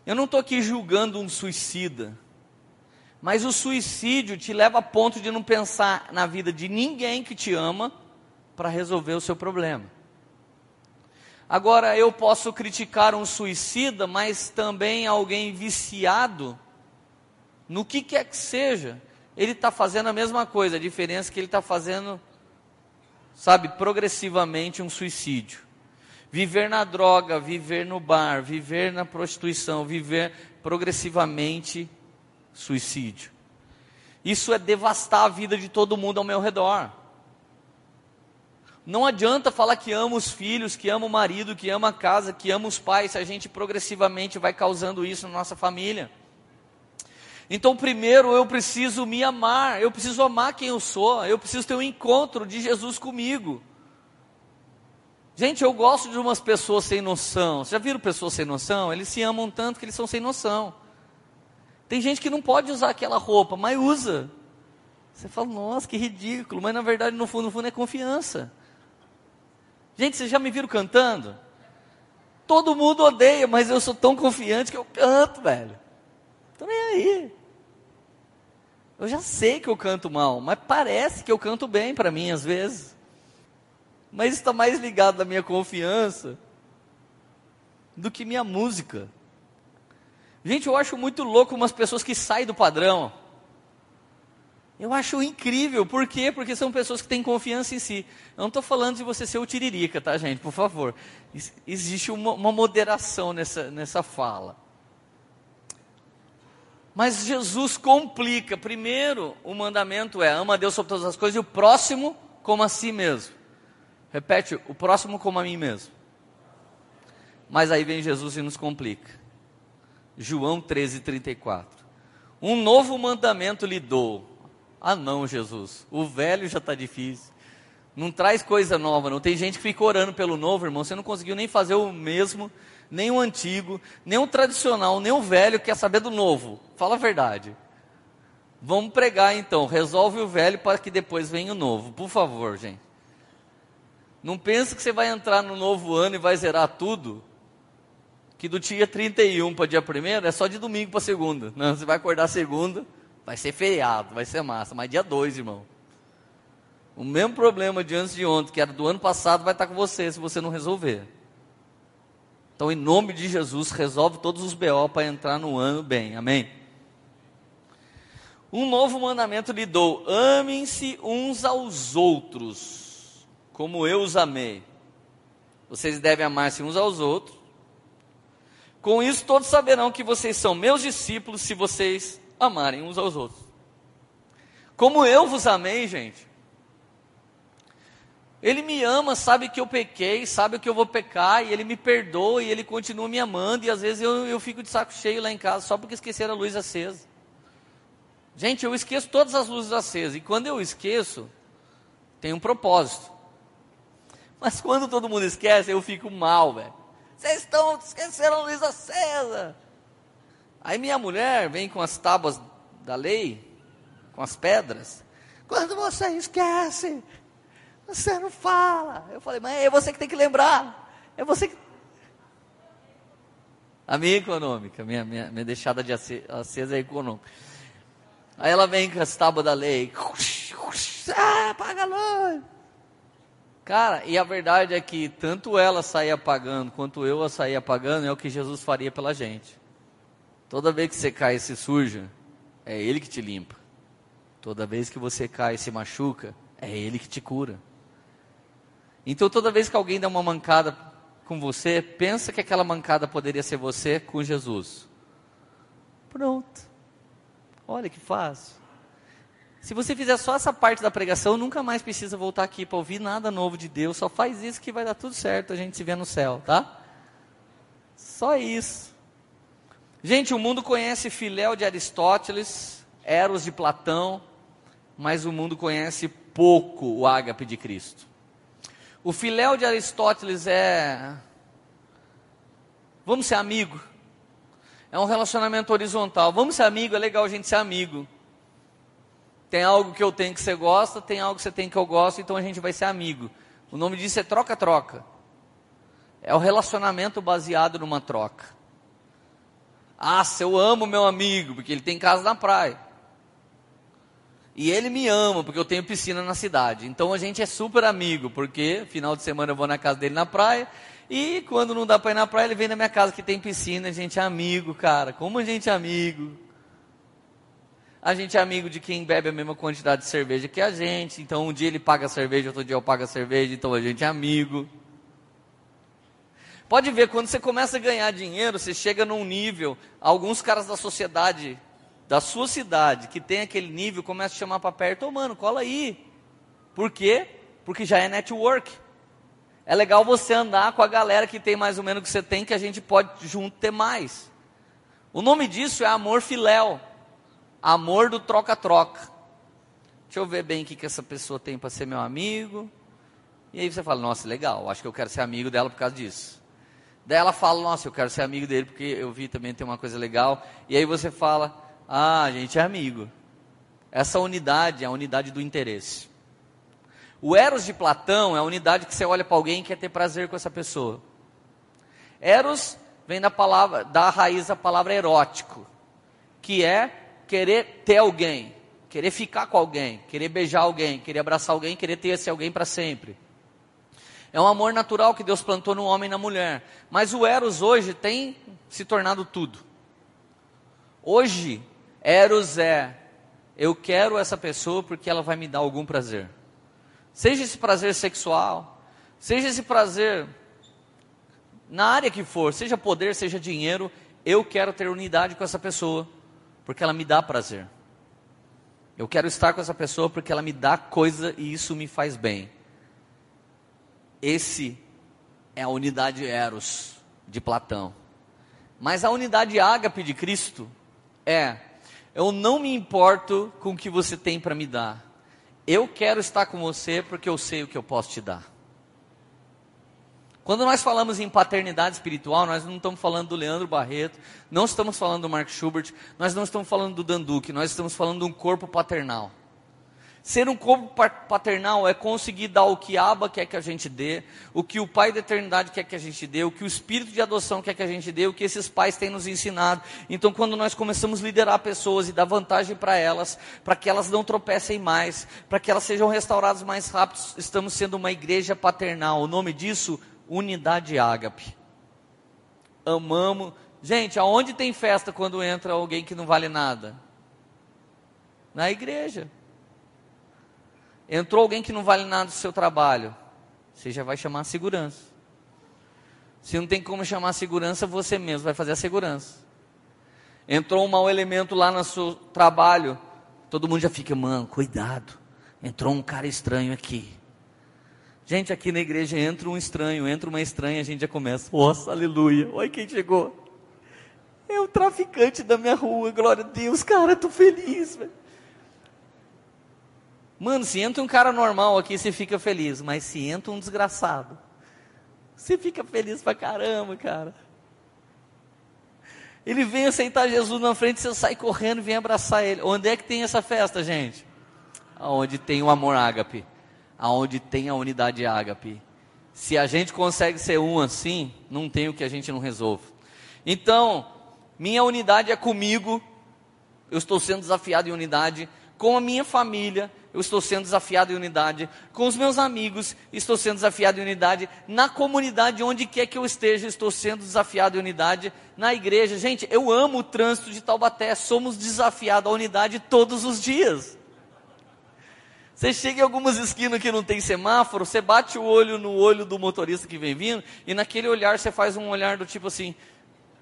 Eu não estou aqui julgando um suicida. Mas o suicídio te leva a ponto de não pensar na vida de ninguém que te ama para resolver o seu problema. Agora, eu posso criticar um suicida, mas também alguém viciado no que quer que seja, ele está fazendo a mesma coisa, a diferença é que ele está fazendo, sabe, progressivamente um suicídio. Viver na droga, viver no bar, viver na prostituição, viver progressivamente suicídio. Isso é devastar a vida de todo mundo ao meu redor. Não adianta falar que ama os filhos, que ama o marido, que ama a casa, que ama os pais, se a gente progressivamente vai causando isso na nossa família. Então, primeiro eu preciso me amar, eu preciso amar quem eu sou, eu preciso ter um encontro de Jesus comigo. Gente, eu gosto de umas pessoas sem noção. Vocês já viram pessoas sem noção? Eles se amam tanto que eles são sem noção. Tem gente que não pode usar aquela roupa, mas usa. Você fala, nossa, que ridículo, mas na verdade no fundo, no fundo é confiança. Gente, vocês já me viram cantando? Todo mundo odeia, mas eu sou tão confiante que eu canto, velho. Tô nem aí. Eu já sei que eu canto mal, mas parece que eu canto bem para mim às vezes. Mas está mais ligado à minha confiança do que minha música. Gente, eu acho muito louco umas pessoas que saem do padrão. Eu acho incrível, por quê? Porque são pessoas que têm confiança em si. Eu não estou falando de você ser o tiririca, tá, gente? Por favor. Existe uma, uma moderação nessa, nessa fala. Mas Jesus complica. Primeiro, o mandamento é: ama a Deus sobre todas as coisas e o próximo como a si mesmo. Repete, o próximo como a mim mesmo. Mas aí vem Jesus e nos complica. João 13, 34. Um novo mandamento lhe dou. Ah, não, Jesus, o velho já está difícil. Não traz coisa nova, não. Tem gente que fica orando pelo novo, irmão. Você não conseguiu nem fazer o mesmo, nem o antigo, nem o tradicional, nem o velho quer saber do novo. Fala a verdade. Vamos pregar então. Resolve o velho para que depois venha o novo. Por favor, gente. Não pense que você vai entrar no novo ano e vai zerar tudo. Que do dia 31 para dia 1 é só de domingo para segunda. Não, você vai acordar segunda, vai ser feriado, vai ser massa. Mas dia 2, irmão. O mesmo problema de antes de ontem, que era do ano passado, vai estar com você se você não resolver. Então, em nome de Jesus, resolve todos os BO para entrar no ano bem. Amém? Um novo mandamento lhe dou: amem-se uns aos outros como eu os amei. Vocês devem amar-se uns aos outros. Com isso, todos saberão que vocês são meus discípulos se vocês amarem uns aos outros. Como eu vos amei, gente. Ele me ama, sabe que eu pequei, sabe que eu vou pecar, e ele me perdoa, e ele continua me amando, e às vezes eu, eu fico de saco cheio lá em casa só porque esqueceram a luz acesa. Gente, eu esqueço todas as luzes acesas, e quando eu esqueço, tem um propósito. Mas quando todo mundo esquece, eu fico mal, velho. Vocês estão esquecendo a luz acesa. Aí minha mulher vem com as tábuas da lei, com as pedras. Quando você esquece, você não fala. Eu falei, mas é você que tem que lembrar. É você que. A minha econômica, minha, minha, minha deixada de acesa é econômica. Aí ela vem com as tábuas da lei. Ah, apaga a luz. Cara, e a verdade é que tanto ela sair apagando quanto eu a sair apagando é o que Jesus faria pela gente. Toda vez que você cai e se suja, é Ele que te limpa. Toda vez que você cai e se machuca, é Ele que te cura. Então toda vez que alguém dá uma mancada com você, pensa que aquela mancada poderia ser você com Jesus. Pronto. Olha que fácil. Se você fizer só essa parte da pregação, nunca mais precisa voltar aqui para ouvir nada novo de Deus. Só faz isso que vai dar tudo certo. A gente se vê no céu, tá? Só isso. Gente, o mundo conhece Filéu de Aristóteles, Eros de Platão, mas o mundo conhece pouco o ágape de Cristo. O Filéu de Aristóteles é. Vamos ser amigo. É um relacionamento horizontal. Vamos ser amigo, é legal a gente ser amigo. Tem algo que eu tenho que você gosta, tem algo que você tem que eu gosto, então a gente vai ser amigo. O nome disso é troca-troca. É o relacionamento baseado numa troca. Ah, se eu amo meu amigo, porque ele tem casa na praia. E ele me ama, porque eu tenho piscina na cidade. Então a gente é super amigo, porque final de semana eu vou na casa dele na praia. E quando não dá para ir na praia, ele vem na minha casa que tem piscina. A gente é amigo, cara. Como a gente é amigo. A gente é amigo de quem bebe a mesma quantidade de cerveja que a gente. Então um dia ele paga a cerveja, outro dia eu pago a cerveja, então a gente é amigo. Pode ver, quando você começa a ganhar dinheiro, você chega num nível. Alguns caras da sociedade, da sua cidade, que tem aquele nível, começam a chamar para perto, oh, mano, cola aí. Por quê? Porque já é network. É legal você andar com a galera que tem mais ou menos o que você tem, que a gente pode junto ter mais. O nome disso é amor filéu. Amor do troca-troca. Deixa eu ver bem o que, que essa pessoa tem para ser meu amigo. E aí você fala, nossa, legal, acho que eu quero ser amigo dela por causa disso. Daí ela fala, nossa, eu quero ser amigo dele porque eu vi também tem uma coisa legal. E aí você fala, Ah, a gente é amigo. Essa unidade é a unidade do interesse. O Eros de Platão é a unidade que você olha para alguém e quer ter prazer com essa pessoa. Eros vem da palavra, da raiz da palavra erótico, que é querer ter alguém, querer ficar com alguém, querer beijar alguém, querer abraçar alguém, querer ter esse alguém para sempre. É um amor natural que Deus plantou no homem e na mulher. Mas o Eros hoje tem se tornado tudo. Hoje, Eros é eu quero essa pessoa porque ela vai me dar algum prazer. Seja esse prazer sexual, seja esse prazer na área que for, seja poder, seja dinheiro, eu quero ter unidade com essa pessoa, porque ela me dá prazer. Eu quero estar com essa pessoa porque ela me dá coisa e isso me faz bem. Esse é a unidade Eros de Platão. Mas a unidade ágape de Cristo é eu não me importo com o que você tem para me dar. Eu quero estar com você porque eu sei o que eu posso te dar. Quando nós falamos em paternidade espiritual, nós não estamos falando do Leandro Barreto, não estamos falando do Mark Schubert, nós não estamos falando do Danduque, nós estamos falando de um corpo paternal. Ser um corpo paternal é conseguir dar o que Abba quer que a gente dê, o que o Pai da eternidade quer que a gente dê, o que o Espírito de adoção quer que a gente dê, o que esses pais têm nos ensinado. Então, quando nós começamos a liderar pessoas e dar vantagem para elas, para que elas não tropecem mais, para que elas sejam restauradas mais rápido, estamos sendo uma igreja paternal. O nome disso, Unidade Ágape. Amamos. Gente, aonde tem festa quando entra alguém que não vale nada? Na igreja. Entrou alguém que não vale nada do seu trabalho, você já vai chamar a segurança. Se não tem como chamar a segurança, você mesmo vai fazer a segurança. Entrou um mau elemento lá no seu trabalho, todo mundo já fica, mano, cuidado. Entrou um cara estranho aqui. Gente, aqui na igreja entra um estranho, entra uma estranha, a gente já começa, nossa, aleluia, olha quem chegou. É o traficante da minha rua, glória a Deus, cara, tô feliz, velho. Mano, se entra um cara normal aqui, você fica feliz. Mas se entra um desgraçado, você fica feliz pra caramba, cara. Ele vem aceitar Jesus na frente, você sai correndo vem abraçar ele. Onde é que tem essa festa, gente? Aonde tem o amor ágape. Aonde tem a unidade ágape. Se a gente consegue ser um assim, não tem o que a gente não resolve. Então, minha unidade é comigo. Eu estou sendo desafiado em unidade com a minha família, eu estou sendo desafiado em unidade, com os meus amigos, estou sendo desafiado em unidade, na comunidade, onde quer que eu esteja, estou sendo desafiado em unidade, na igreja. Gente, eu amo o trânsito de Taubaté, somos desafiados à unidade todos os dias. Você chega em algumas esquinas que não tem semáforo, você bate o olho no olho do motorista que vem vindo, e naquele olhar você faz um olhar do tipo assim: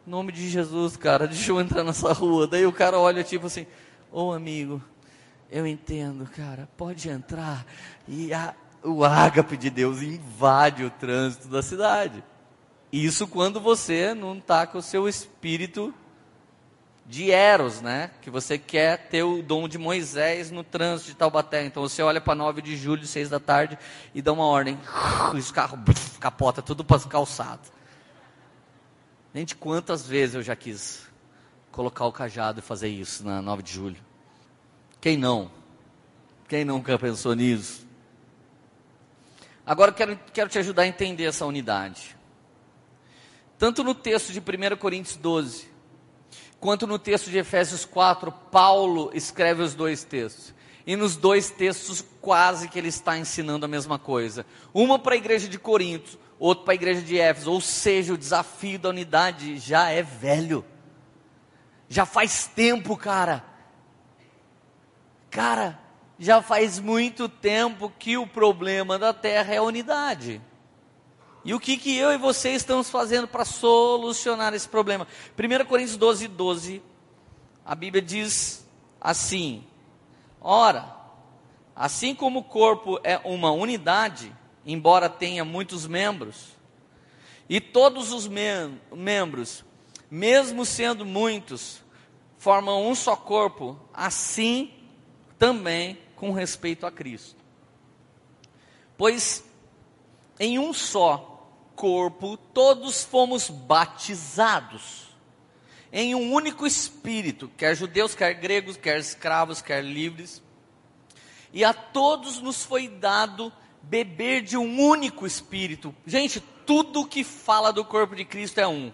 nome de Jesus, cara, deixa eu entrar nessa rua. Daí o cara olha tipo assim: ô oh, amigo, eu entendo, cara, pode entrar. E a, o ágape de Deus invade o trânsito da cidade. Isso quando você não está com o seu espírito de Eros, né? Que você quer ter o dom de Moisés no trânsito de Taubaté. Então você olha para 9 de julho, 6 da tarde, e dá uma ordem. Os carros capota tudo para calçado. Gente, quantas vezes eu já quis colocar o cajado e fazer isso na 9 de julho? Quem não? Quem nunca pensou nisso? Agora quero, quero te ajudar a entender essa unidade. Tanto no texto de 1 Coríntios 12, quanto no texto de Efésios 4, Paulo escreve os dois textos. E nos dois textos, quase que ele está ensinando a mesma coisa. Uma para a igreja de Corinto, outro para a igreja de Éfeso. Ou seja, o desafio da unidade já é velho. Já faz tempo, cara. Cara, já faz muito tempo que o problema da terra é a unidade. E o que, que eu e você estamos fazendo para solucionar esse problema? 1 Coríntios 12, 12, a Bíblia diz assim: Ora, assim como o corpo é uma unidade, embora tenha muitos membros, e todos os mem membros, mesmo sendo muitos, formam um só corpo, assim também com respeito a Cristo. Pois em um só corpo todos fomos batizados, em um único espírito, quer judeus, quer gregos, quer escravos, quer livres. E a todos nos foi dado beber de um único espírito. Gente, tudo que fala do corpo de Cristo é um.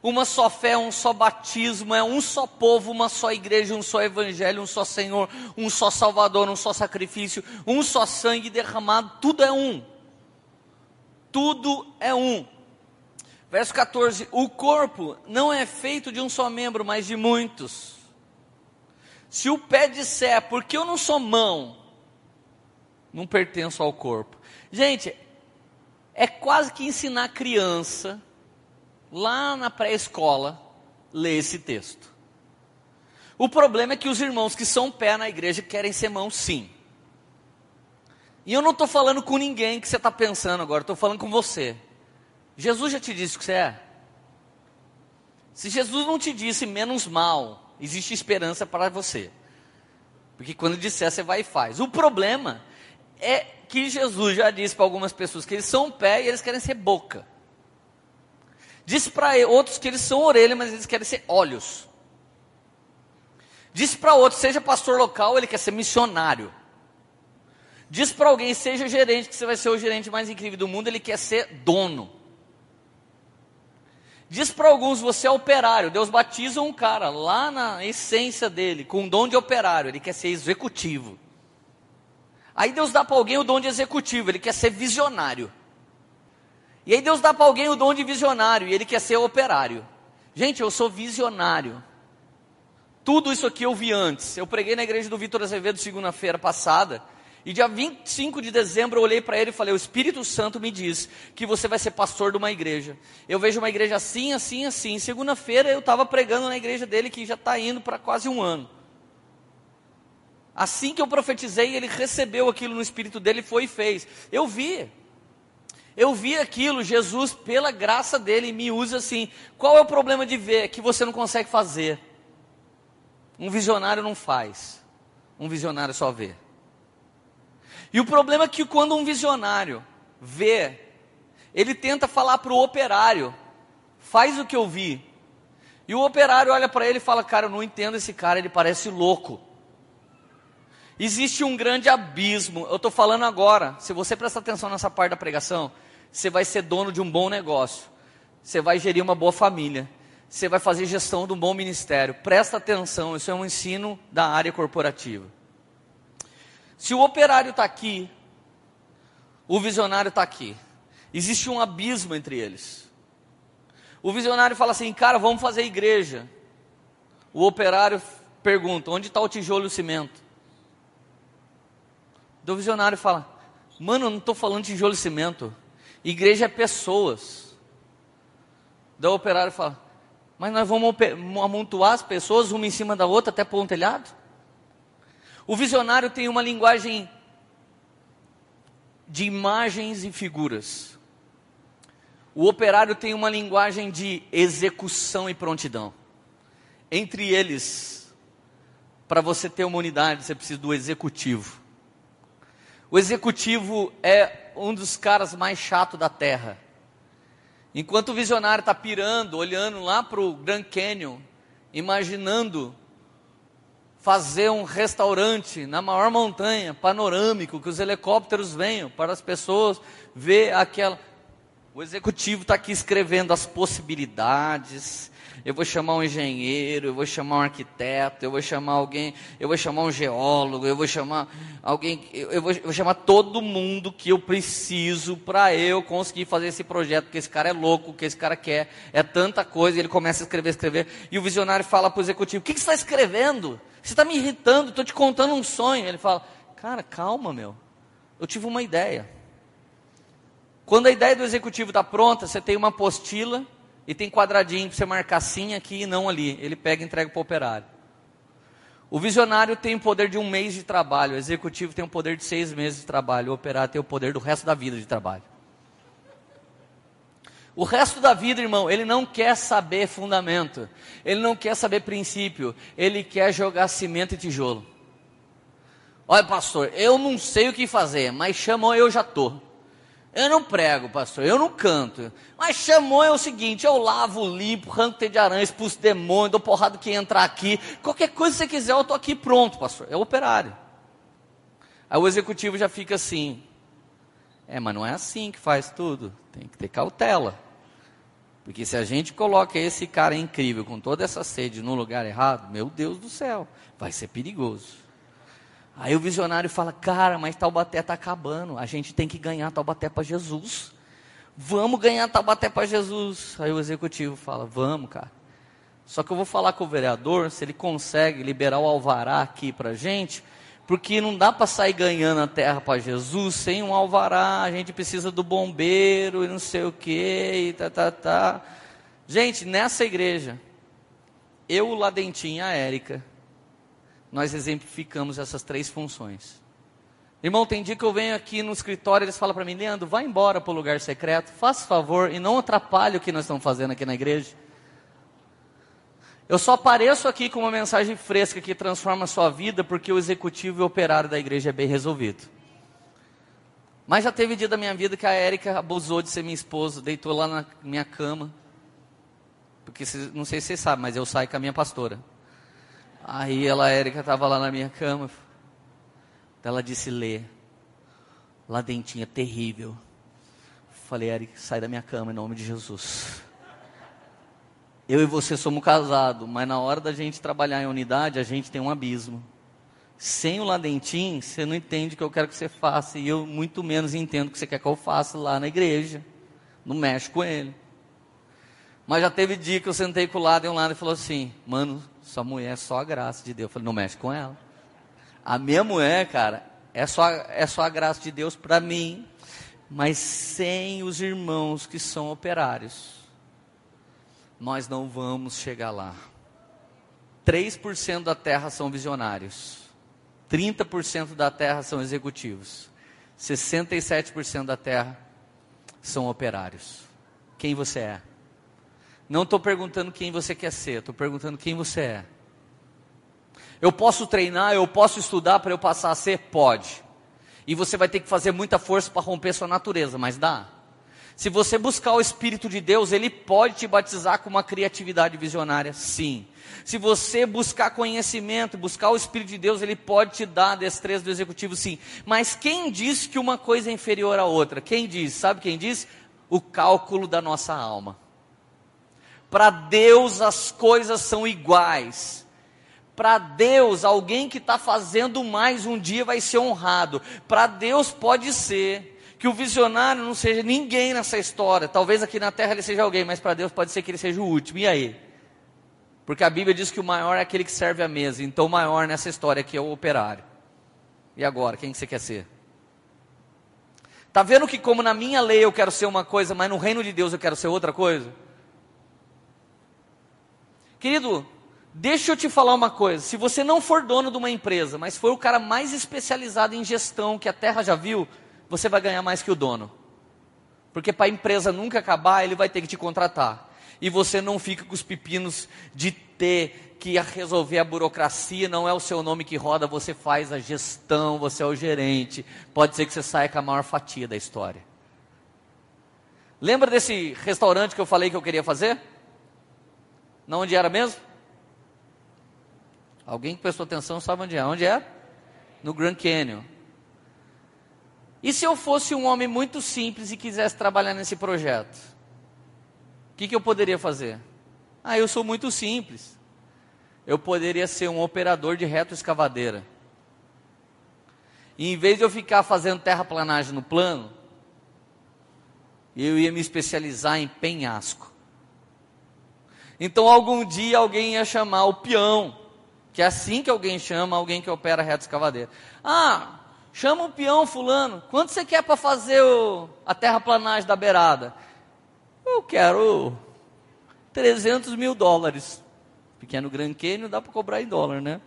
Uma só fé, um só batismo, é um só povo, uma só igreja, um só evangelho, um só Senhor, um só Salvador, um só sacrifício, um só sangue derramado, tudo é um. Tudo é um. Verso 14: O corpo não é feito de um só membro, mas de muitos. Se o pé disser, porque eu não sou mão, não pertenço ao corpo. Gente, é quase que ensinar criança, lá na pré-escola, ler esse texto. O problema é que os irmãos que são pé na igreja querem ser mão sim. E eu não estou falando com ninguém que você está pensando agora, estou falando com você. Jesus já te disse o que você é. Se Jesus não te disse menos mal, existe esperança para você. Porque quando disser, você vai e faz. O problema é que Jesus já disse para algumas pessoas que eles são pé e eles querem ser boca. Disse para outros que eles são orelha, mas eles querem ser olhos. Disse para outros, seja pastor local, ele quer ser missionário. Diz para alguém, seja gerente, que você vai ser o gerente mais incrível do mundo, ele quer ser dono. Diz para alguns, você é operário. Deus batiza um cara lá na essência dele, com o dom de operário, ele quer ser executivo. Aí Deus dá para alguém o dom de executivo, ele quer ser visionário. E aí Deus dá para alguém o dom de visionário, e ele quer ser operário. Gente, eu sou visionário. Tudo isso aqui eu vi antes. Eu preguei na igreja do Vitor Azevedo segunda-feira passada. E dia 25 de dezembro eu olhei para ele e falei: O Espírito Santo me diz que você vai ser pastor de uma igreja. Eu vejo uma igreja assim, assim, assim. Segunda-feira eu estava pregando na igreja dele que já está indo para quase um ano. Assim que eu profetizei, ele recebeu aquilo no espírito dele, foi e fez. Eu vi. Eu vi aquilo, Jesus, pela graça dele, me usa assim. Qual é o problema de ver que você não consegue fazer? Um visionário não faz. Um visionário só vê. E o problema é que quando um visionário vê, ele tenta falar para o operário: faz o que eu vi. E o operário olha para ele e fala: Cara, eu não entendo esse cara, ele parece louco. Existe um grande abismo. Eu estou falando agora. Se você prestar atenção nessa parte da pregação, você vai ser dono de um bom negócio. Você vai gerir uma boa família. Você vai fazer gestão de um bom ministério. Presta atenção, isso é um ensino da área corporativa. Se o operário está aqui, o visionário está aqui. Existe um abismo entre eles. O visionário fala assim, cara, vamos fazer igreja. O operário pergunta, onde está o tijolo e o cimento? O visionário fala, mano, eu não estou falando de tijolo e cimento. Igreja é pessoas. o operário fala, mas nós vamos amontoar as pessoas uma em cima da outra até pôr um telhado? O visionário tem uma linguagem de imagens e figuras. O operário tem uma linguagem de execução e prontidão. Entre eles, para você ter uma unidade, você precisa do executivo. O executivo é um dos caras mais chatos da terra. Enquanto o visionário está pirando, olhando lá para o Grand Canyon, imaginando fazer um restaurante na maior montanha, panorâmico, que os helicópteros venham para as pessoas ver aquela. O executivo está aqui escrevendo as possibilidades. Eu vou chamar um engenheiro, eu vou chamar um arquiteto, eu vou chamar alguém, eu vou chamar um geólogo, eu vou chamar alguém, eu vou, eu vou chamar todo mundo que eu preciso para eu conseguir fazer esse projeto, porque esse cara é louco, que esse cara quer é tanta coisa, ele começa a escrever, escrever, e o visionário fala para o executivo: O que, que você está escrevendo? Você está me irritando, estou te contando um sonho. Ele fala: Cara, calma, meu. Eu tive uma ideia. Quando a ideia do executivo está pronta, você tem uma apostila e tem quadradinho para você marcar sim aqui e não ali. Ele pega e entrega para o operário. O visionário tem o poder de um mês de trabalho, o executivo tem o poder de seis meses de trabalho, o operário tem o poder do resto da vida de trabalho. O resto da vida, irmão, ele não quer saber fundamento, ele não quer saber princípio, ele quer jogar cimento e tijolo. Olha, pastor, eu não sei o que fazer, mas chamam eu já estou. Eu não prego, pastor, eu não canto. Mas chamou é o seguinte: eu lavo, limpo, arranco de aranha, expulso demônio, dou porrada que entrar aqui. Qualquer coisa que você quiser, eu estou aqui pronto, pastor. É o operário. Aí o executivo já fica assim: é, mas não é assim que faz tudo. Tem que ter cautela. Porque se a gente coloca esse cara incrível com toda essa sede no lugar errado, meu Deus do céu, vai ser perigoso. Aí o visionário fala: Cara, mas Taubaté está acabando. A gente tem que ganhar Taubaté para Jesus. Vamos ganhar Taubaté para Jesus. Aí o executivo fala: Vamos, cara. Só que eu vou falar com o vereador se ele consegue liberar o alvará aqui para gente, porque não dá para sair ganhando a terra para Jesus sem um alvará. A gente precisa do bombeiro e não sei o que e tá, tá, tá. Gente, nessa igreja, eu, o Ladentinho e a Érica, nós exemplificamos essas três funções. Irmão, tem dia que eu venho aqui no escritório e eles falam para mim, Leandro, vai embora para o lugar secreto, faça favor e não atrapalhe o que nós estamos fazendo aqui na igreja. Eu só apareço aqui com uma mensagem fresca que transforma a sua vida porque o executivo e o operário da igreja é bem resolvido. Mas já teve dia da minha vida que a Érica abusou de ser minha esposa, deitou lá na minha cama. Porque não sei se vocês sabem, mas eu saio com a minha pastora. Aí ela, a Érica, estava lá na minha cama. Ela disse, Lê, lá dentinha, terrível. Falei, Érica, sai da minha cama em nome de Jesus. Eu e você somos casados, mas na hora da gente trabalhar em unidade, a gente tem um abismo. Sem o ladentim, você não entende o que eu quero que você faça, e eu muito menos entendo o que você quer que eu faça lá na igreja. Não mexe com ele. Mas já teve dia que eu sentei com o lado e um lado e falou assim: Mano, sua mulher é só a graça de Deus. Eu falei: Não mexe com ela. A minha mulher, cara, é só, é só a graça de Deus para mim, mas sem os irmãos que são operários, nós não vamos chegar lá. 3% da terra são visionários, 30% da terra são executivos, 67% da terra são operários. Quem você é? Não estou perguntando quem você quer ser, estou perguntando quem você é. Eu posso treinar, eu posso estudar para eu passar a ser? Pode. E você vai ter que fazer muita força para romper sua natureza, mas dá. Se você buscar o Espírito de Deus, Ele pode te batizar com uma criatividade visionária, sim. Se você buscar conhecimento, buscar o Espírito de Deus, Ele pode te dar a destreza do executivo, sim. Mas quem diz que uma coisa é inferior à outra? Quem diz? Sabe quem diz? O cálculo da nossa alma. Para Deus as coisas são iguais. Para Deus, alguém que está fazendo mais um dia vai ser honrado. Para Deus pode ser que o visionário não seja ninguém nessa história. Talvez aqui na terra ele seja alguém, mas para Deus pode ser que ele seja o último. E aí? Porque a Bíblia diz que o maior é aquele que serve a mesa. Então o maior nessa história aqui é o operário. E agora, quem que você quer ser? Está vendo que como na minha lei eu quero ser uma coisa, mas no reino de Deus eu quero ser outra coisa? Querido, deixa eu te falar uma coisa. Se você não for dono de uma empresa, mas for o cara mais especializado em gestão que a terra já viu, você vai ganhar mais que o dono. Porque para a empresa nunca acabar, ele vai ter que te contratar. E você não fica com os pepinos de ter que resolver a burocracia, não é o seu nome que roda, você faz a gestão, você é o gerente. Pode ser que você saia com a maior fatia da história. Lembra desse restaurante que eu falei que eu queria fazer? Não onde era mesmo? Alguém que prestou atenção sabe onde é. Onde é? No Grand Canyon. E se eu fosse um homem muito simples e quisesse trabalhar nesse projeto? O que, que eu poderia fazer? Ah, eu sou muito simples. Eu poderia ser um operador de reto escavadeira. E em vez de eu ficar fazendo terraplanagem no plano, eu ia me especializar em penhasco. Então algum dia alguém ia chamar o peão, que é assim que alguém chama alguém que opera reto escavadeira. Ah, chama o peão fulano, quanto você quer para fazer o, a terraplanagem da beirada? Eu quero 300 mil dólares. Pequeno Grand Canyon dá para cobrar em dólar, né?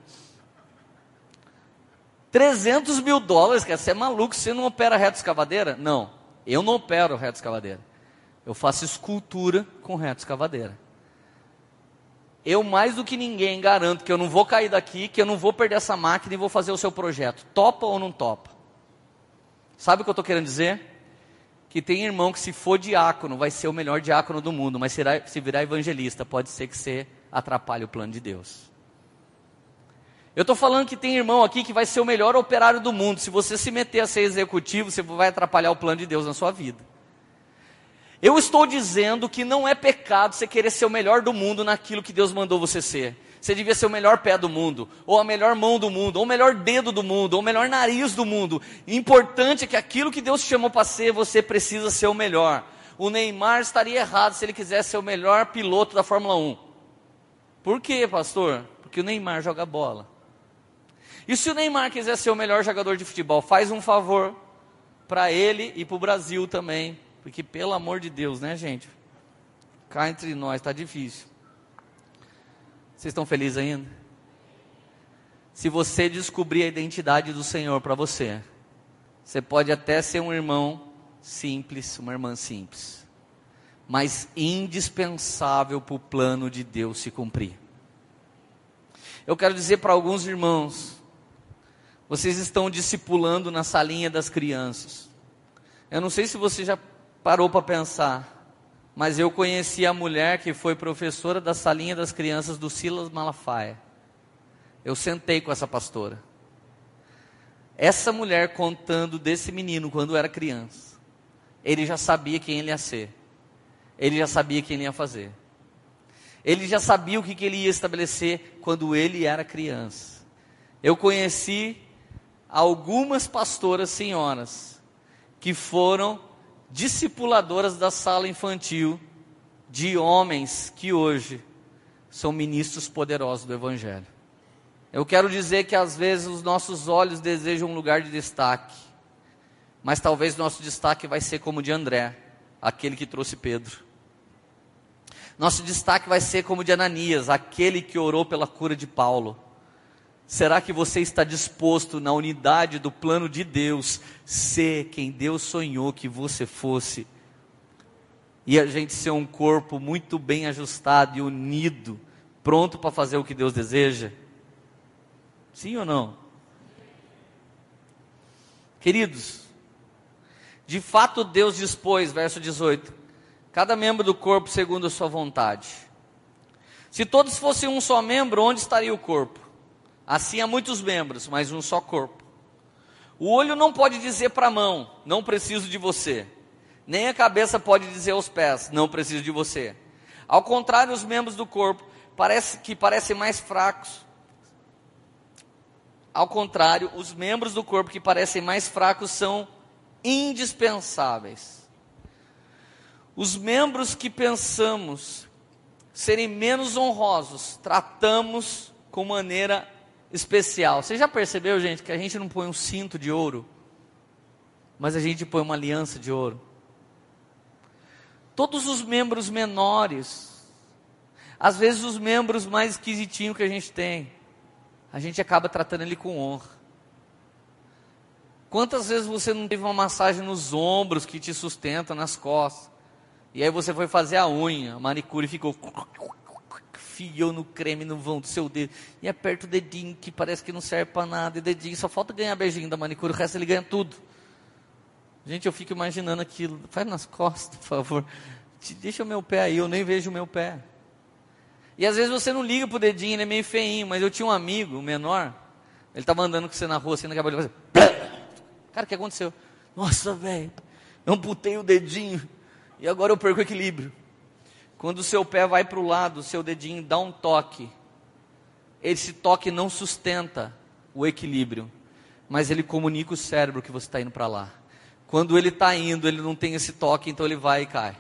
300 mil dólares, cara, você é maluco, você não opera reto escavadeira? Não, eu não opero reto escavadeira. Eu faço escultura com reto escavadeira eu mais do que ninguém garanto que eu não vou cair daqui, que eu não vou perder essa máquina e vou fazer o seu projeto. Topa ou não topa? Sabe o que eu estou querendo dizer? que tem irmão que se for diácono, vai ser o melhor diácono do mundo, mas se virar evangelista, pode ser que você atrapalhe o plano de Deus. Eu estou falando que tem irmão aqui que vai ser o melhor operário do mundo. Se você se meter a ser executivo, você vai atrapalhar o plano de Deus na sua vida. Eu estou dizendo que não é pecado você querer ser o melhor do mundo naquilo que Deus mandou você ser. Você devia ser o melhor pé do mundo, ou a melhor mão do mundo, ou o melhor dedo do mundo, ou o melhor nariz do mundo. Importante é que aquilo que Deus te chamou para ser, você precisa ser o melhor. O Neymar estaria errado se ele quisesse ser o melhor piloto da Fórmula 1. Por quê, pastor? Porque o Neymar joga bola. E se o Neymar quiser ser o melhor jogador de futebol, faz um favor para ele e para o Brasil também. Porque, pelo amor de Deus, né, gente? Cá entre nós, está difícil. Vocês estão felizes ainda? Se você descobrir a identidade do Senhor para você, você pode até ser um irmão simples, uma irmã simples, mas indispensável para o plano de Deus se cumprir. Eu quero dizer para alguns irmãos vocês estão discipulando na salinha das crianças. Eu não sei se você já parou para pensar, mas eu conheci a mulher que foi professora da salinha das crianças do Silas Malafaia. Eu sentei com essa pastora. Essa mulher contando desse menino quando era criança. Ele já sabia quem ele ia ser. Ele já sabia quem ele ia fazer. Ele já sabia o que, que ele ia estabelecer quando ele era criança. Eu conheci algumas pastoras senhoras que foram discipuladoras da sala infantil de homens que hoje são ministros poderosos do Evangelho. Eu quero dizer que às vezes os nossos olhos desejam um lugar de destaque, mas talvez nosso destaque vai ser como o de André, aquele que trouxe Pedro. Nosso destaque vai ser como o de Ananias, aquele que orou pela cura de Paulo. Será que você está disposto, na unidade do plano de Deus, ser quem Deus sonhou que você fosse? E a gente ser um corpo muito bem ajustado e unido, pronto para fazer o que Deus deseja? Sim ou não? Queridos, de fato Deus dispôs, verso 18, cada membro do corpo segundo a sua vontade. Se todos fossem um só membro, onde estaria o corpo? Assim há muitos membros, mas um só corpo. O olho não pode dizer para a mão, não preciso de você. Nem a cabeça pode dizer aos pés, não preciso de você. Ao contrário, os membros do corpo parece, que parecem mais fracos. Ao contrário, os membros do corpo que parecem mais fracos são indispensáveis. Os membros que pensamos serem menos honrosos, tratamos com maneira especial. Você já percebeu, gente, que a gente não põe um cinto de ouro, mas a gente põe uma aliança de ouro? Todos os membros menores, às vezes os membros mais esquisitinhos que a gente tem, a gente acaba tratando ele com honra. Quantas vezes você não teve uma massagem nos ombros que te sustenta, nas costas? E aí você foi fazer a unha, a manicure ficou enfiou no creme no vão do seu dedo e aperta o dedinho que parece que não serve para nada. E dedinho só falta ganhar beijinho da manicure, o resto ele ganha tudo. Gente, eu fico imaginando aquilo. Faz nas costas, por favor. Deixa o meu pé aí, eu nem vejo o meu pé. E às vezes você não liga pro dedinho, ele é meio feinho, mas eu tinha um amigo, menor, ele estava andando com você na rua, assim, de fazer. Cara, o que aconteceu? Nossa, velho, amputei o dedinho e agora eu perco o equilíbrio. Quando o seu pé vai para o lado, o seu dedinho dá um toque. Esse toque não sustenta o equilíbrio, mas ele comunica o cérebro que você está indo para lá. Quando ele está indo, ele não tem esse toque, então ele vai e cai.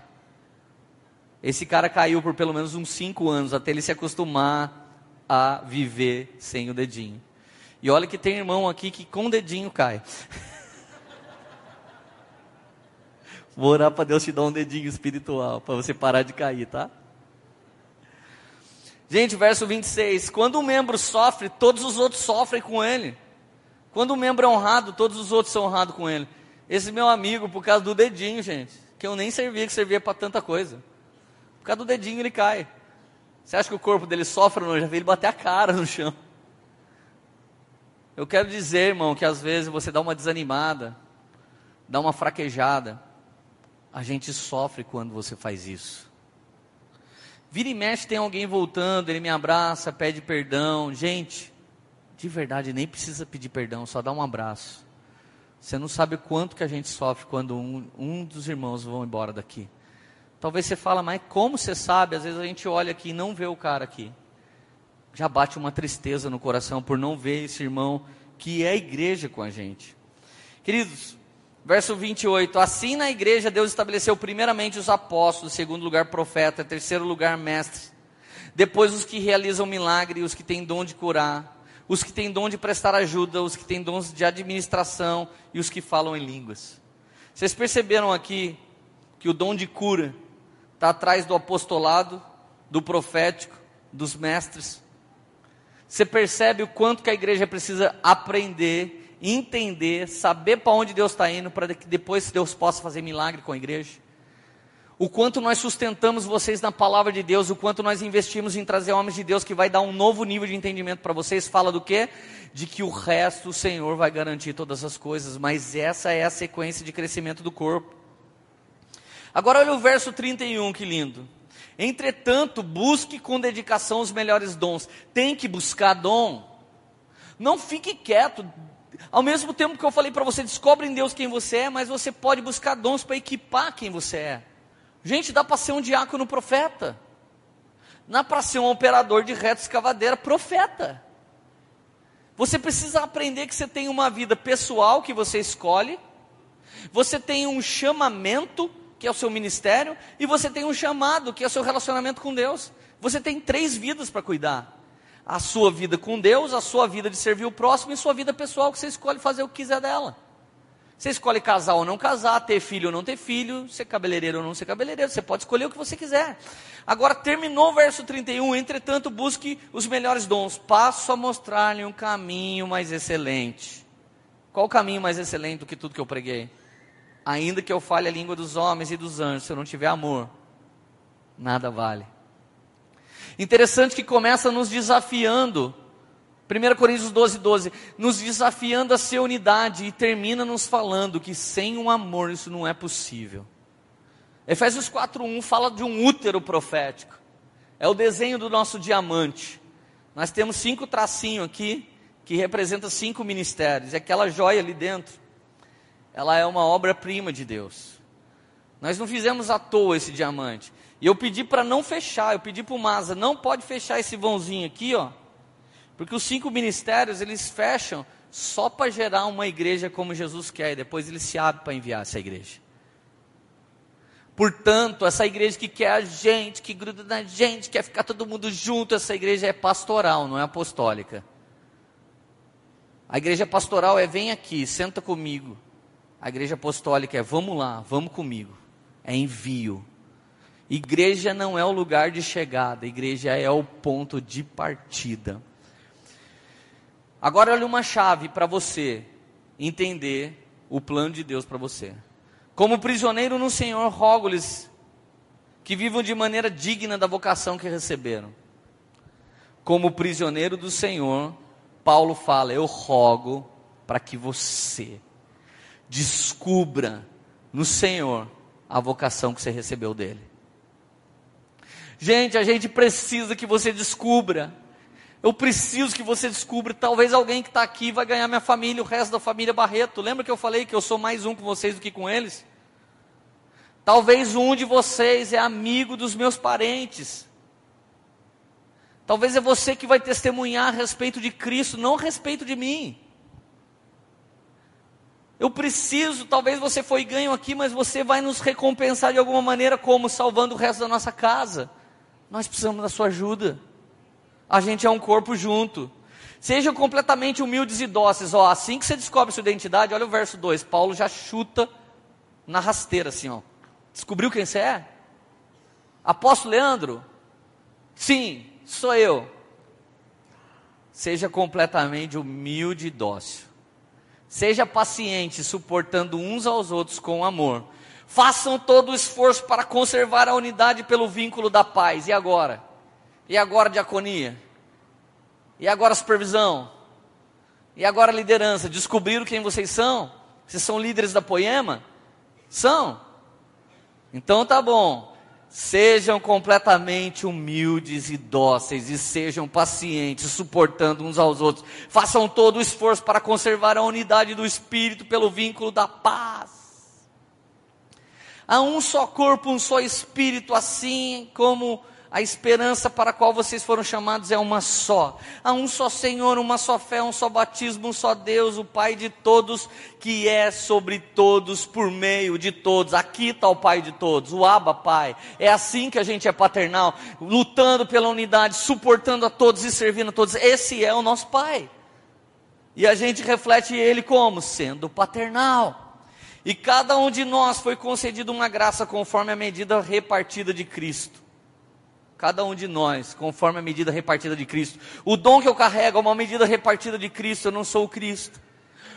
Esse cara caiu por pelo menos uns 5 anos, até ele se acostumar a viver sem o dedinho. E olha que tem irmão aqui que com o dedinho cai. Vou orar para Deus te dar um dedinho espiritual, para você parar de cair, tá? Gente, verso 26. Quando um membro sofre, todos os outros sofrem com ele. Quando um membro é honrado, todos os outros são honrados com ele. Esse meu amigo, por causa do dedinho, gente, que eu nem servia, que servia para tanta coisa. Por causa do dedinho ele cai. Você acha que o corpo dele sofre ou não? Já vi ele bater a cara no chão. Eu quero dizer, irmão, que às vezes você dá uma desanimada, dá uma fraquejada A gente sofre quando você faz isso. Vira e mexe, tem alguém voltando, ele me abraça, pede perdão. Gente, de verdade, nem precisa pedir perdão, só dá um abraço. Você não sabe o quanto que a gente sofre quando um, um dos irmãos vão embora daqui. Talvez você fala, mas como você sabe? Às vezes a gente olha aqui e não vê o cara aqui. Já bate uma tristeza no coração por não ver esse irmão que é igreja com a gente. Queridos, verso 28. Assim na igreja Deus estabeleceu primeiramente os apóstolos, segundo lugar profeta, terceiro lugar mestres. Depois os que realizam milagre, os que têm dom de curar, os que têm dom de prestar ajuda, os que têm dons de administração e os que falam em línguas. Vocês perceberam aqui que o dom de cura está atrás do apostolado, do profético, dos mestres. Você percebe o quanto que a igreja precisa aprender, entender, saber para onde Deus está indo, para que depois Deus possa fazer milagre com a igreja. O quanto nós sustentamos vocês na palavra de Deus, o quanto nós investimos em trazer homens de Deus que vai dar um novo nível de entendimento para vocês, fala do quê? De que o resto o Senhor vai garantir todas as coisas, mas essa é a sequência de crescimento do corpo. Agora olha o verso 31, que lindo. Entretanto, busque com dedicação os melhores dons. Tem que buscar dom. Não fique quieto. Ao mesmo tempo que eu falei para você, descobre em Deus quem você é, mas você pode buscar dons para equipar quem você é. Gente, dá para ser um diácono profeta. Dá para ser um operador de reta escavadeira profeta. Você precisa aprender que você tem uma vida pessoal que você escolhe. Você tem um chamamento que é o seu ministério, e você tem um chamado, que é o seu relacionamento com Deus. Você tem três vidas para cuidar: a sua vida com Deus, a sua vida de servir o próximo e a sua vida pessoal, que você escolhe fazer o que quiser dela. Você escolhe casar ou não casar, ter filho ou não ter filho, ser cabeleireiro ou não ser cabeleireiro, você pode escolher o que você quiser. Agora terminou o verso 31, entretanto busque os melhores dons, passo a mostrar-lhe um caminho mais excelente. Qual o caminho mais excelente do que tudo que eu preguei? ainda que eu fale a língua dos homens e dos anjos, se eu não tiver amor, nada vale. Interessante que começa nos desafiando, 1 Coríntios 12, 12, nos desafiando a ser unidade e termina nos falando que sem um amor isso não é possível. Efésios 4:1 fala de um útero profético. É o desenho do nosso diamante. Nós temos cinco tracinhos aqui que representam cinco ministérios. E aquela joia ali dentro ela é uma obra-prima de Deus. Nós não fizemos à toa esse diamante. E eu pedi para não fechar, eu pedi para o Maza, não pode fechar esse vãozinho aqui, ó. Porque os cinco ministérios, eles fecham só para gerar uma igreja como Jesus quer, e depois ele se abre para enviar essa igreja. Portanto, essa igreja que quer a gente, que gruda na gente, quer ficar todo mundo junto, essa igreja é pastoral, não é apostólica. A igreja pastoral é vem aqui, senta comigo. A igreja apostólica é vamos lá, vamos comigo. É envio. Igreja não é o lugar de chegada, igreja é o ponto de partida. Agora olha uma chave para você entender o plano de Deus para você. Como prisioneiro no Senhor, rogo-lhes que vivam de maneira digna da vocação que receberam. Como prisioneiro do Senhor, Paulo fala: Eu rogo para que você descubra no Senhor a vocação que você recebeu dele. Gente, a gente precisa que você descubra. Eu preciso que você descubra. Talvez alguém que está aqui vai ganhar minha família, o resto da família Barreto. Lembra que eu falei que eu sou mais um com vocês do que com eles? Talvez um de vocês é amigo dos meus parentes. Talvez é você que vai testemunhar a respeito de Cristo, não a respeito de mim. Eu preciso, talvez você foi ganho aqui, mas você vai nos recompensar de alguma maneira, como salvando o resto da nossa casa. Nós precisamos da sua ajuda. A gente é um corpo junto. Sejam completamente humildes e dóceis. Ó, assim que você descobre sua identidade, olha o verso 2. Paulo já chuta na rasteira, assim, ó. Descobriu quem você é? Apóstolo Leandro? Sim, sou eu. Seja completamente humilde e dócil. Seja paciente, suportando uns aos outros com amor. Façam todo o esforço para conservar a unidade pelo vínculo da paz. E agora? E agora diaconia? E agora supervisão? E agora liderança? Descobriram quem vocês são? Vocês são líderes da Poema? São. Então tá bom. Sejam completamente humildes e dóceis e sejam pacientes, suportando uns aos outros. Façam todo o esforço para conservar a unidade do espírito pelo vínculo da paz. Há um só corpo, um só espírito, assim como a esperança para a qual vocês foram chamados é uma só. Há um só Senhor, uma só fé, um só batismo, um só Deus, o Pai de todos, que é sobre todos, por meio de todos. Aqui está o Pai de todos, o Abba Pai. É assim que a gente é paternal, lutando pela unidade, suportando a todos e servindo a todos. Esse é o nosso Pai. E a gente reflete Ele como? Sendo paternal. E cada um de nós foi concedido uma graça conforme a medida repartida de Cristo. Cada um de nós, conforme a medida repartida de Cristo. O dom que eu carrego é uma medida repartida de Cristo, eu não sou o Cristo.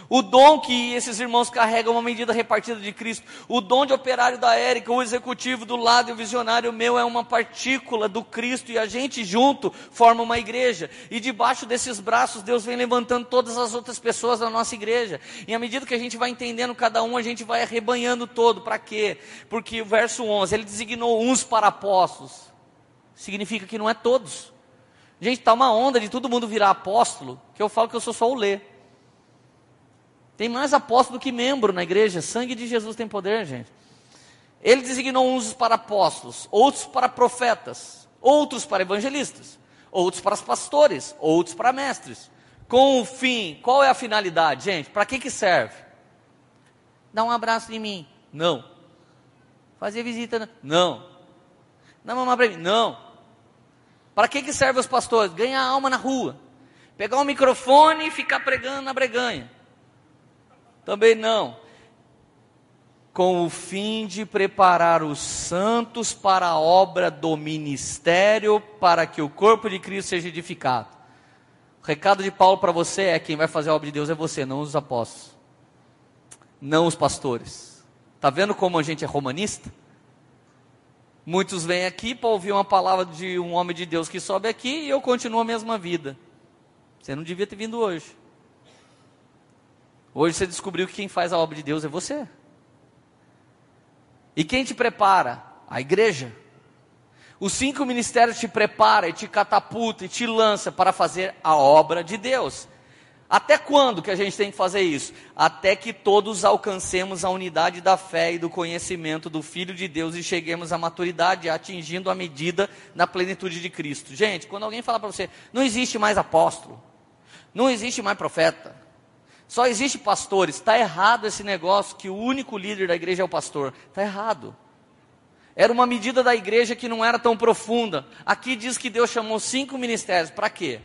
O dom que esses irmãos carregam é uma medida repartida de Cristo. O dom de operário da Érica, o executivo do lado e o visionário meu é uma partícula do Cristo e a gente junto forma uma igreja. E debaixo desses braços Deus vem levantando todas as outras pessoas da nossa igreja. E à medida que a gente vai entendendo cada um, a gente vai arrebanhando todo. Para quê? Porque o verso 11, ele designou uns para apóstolos significa que não é todos. Gente, está uma onda de todo mundo virar apóstolo, que eu falo que eu sou só o ler. Tem mais apóstolo do que membro na igreja. Sangue de Jesus tem poder, gente. Ele designou uns para apóstolos, outros para profetas, outros para evangelistas, outros para pastores, outros para mestres. Com o fim, qual é a finalidade, gente? Para que que serve? Dá um abraço em mim? Não. Fazer visita? Não. Dá uma mão para mim? Não. Para que, que serve os pastores? Ganhar alma na rua. Pegar um microfone e ficar pregando na breganha. Também não. Com o fim de preparar os santos para a obra do ministério, para que o corpo de Cristo seja edificado. O recado de Paulo para você é: quem vai fazer a obra de Deus é você, não os apóstolos, não os pastores. Está vendo como a gente é romanista? Muitos vêm aqui para ouvir uma palavra de um homem de Deus que sobe aqui e eu continuo a mesma vida. Você não devia ter vindo hoje. Hoje você descobriu que quem faz a obra de Deus é você. E quem te prepara? A igreja. Os cinco ministérios te prepara e te catapulta e te lança para fazer a obra de Deus. Até quando que a gente tem que fazer isso? Até que todos alcancemos a unidade da fé e do conhecimento do Filho de Deus e cheguemos à maturidade, atingindo a medida na plenitude de Cristo. Gente, quando alguém fala para você, não existe mais apóstolo, não existe mais profeta, só existe pastores, está errado esse negócio que o único líder da igreja é o pastor. Está errado. Era uma medida da igreja que não era tão profunda. Aqui diz que Deus chamou cinco ministérios. Para quê?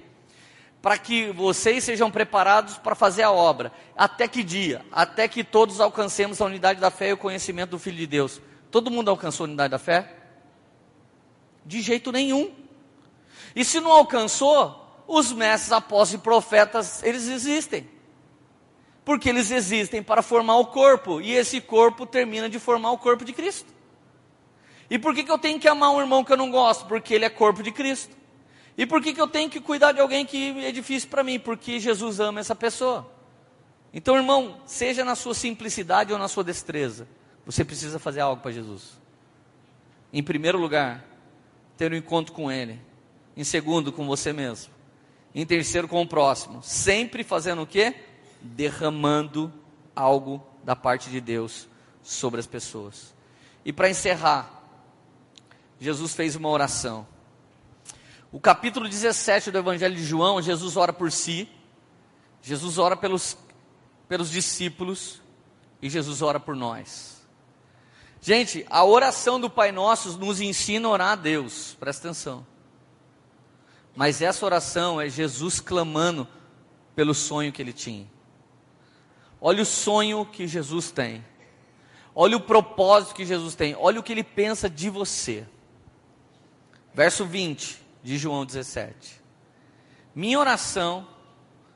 para que vocês sejam preparados para fazer a obra. Até que dia? Até que todos alcancemos a unidade da fé e o conhecimento do Filho de Deus. Todo mundo alcançou a unidade da fé? De jeito nenhum. E se não alcançou, os mestres, apóstolos e profetas, eles existem. Porque eles existem para formar o corpo, e esse corpo termina de formar o corpo de Cristo. E por que, que eu tenho que amar um irmão que eu não gosto? Porque ele é corpo de Cristo. E por que, que eu tenho que cuidar de alguém que é difícil para mim? Porque Jesus ama essa pessoa. Então, irmão, seja na sua simplicidade ou na sua destreza, você precisa fazer algo para Jesus. Em primeiro lugar, ter um encontro com Ele. Em segundo, com você mesmo. Em terceiro, com o próximo. Sempre fazendo o quê? Derramando algo da parte de Deus sobre as pessoas. E para encerrar, Jesus fez uma oração. O capítulo 17 do Evangelho de João, Jesus ora por si, Jesus ora pelos, pelos discípulos e Jesus ora por nós. Gente, a oração do Pai Nosso nos ensina a orar a Deus, presta atenção. Mas essa oração é Jesus clamando pelo sonho que ele tinha. Olha o sonho que Jesus tem. Olha o propósito que Jesus tem. Olha o que ele pensa de você. Verso 20 de João 17. Minha oração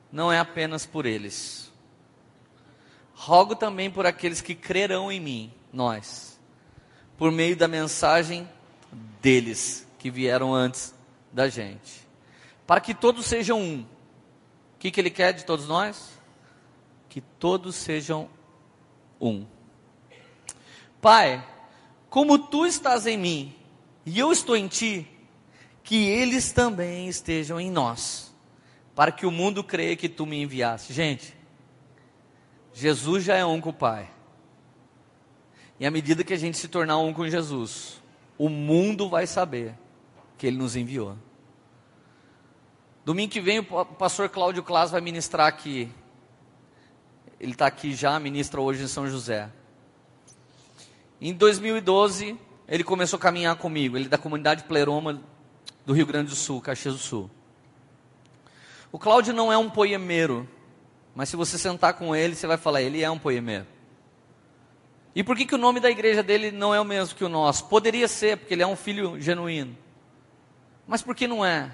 não é apenas por eles. Rogo também por aqueles que crerão em mim, nós, por meio da mensagem deles que vieram antes da gente, para que todos sejam um. O que, que ele quer de todos nós? Que todos sejam um. Pai, como tu estás em mim e eu estou em ti, que eles também estejam em nós, para que o mundo creia que tu me enviaste. Gente, Jesus já é um com o Pai. E à medida que a gente se tornar um com Jesus, o mundo vai saber que Ele nos enviou. Domingo que vem o pastor Cláudio Clas vai ministrar aqui. Ele está aqui já, ministra hoje em São José. Em 2012, ele começou a caminhar comigo. Ele é da comunidade Pleroma do Rio Grande do Sul, Caxias do Sul. O Cláudio não é um poemeiro, mas se você sentar com ele, você vai falar, ele é um poemeiro. E por que, que o nome da igreja dele não é o mesmo que o nosso? Poderia ser, porque ele é um filho genuíno. Mas por que não é?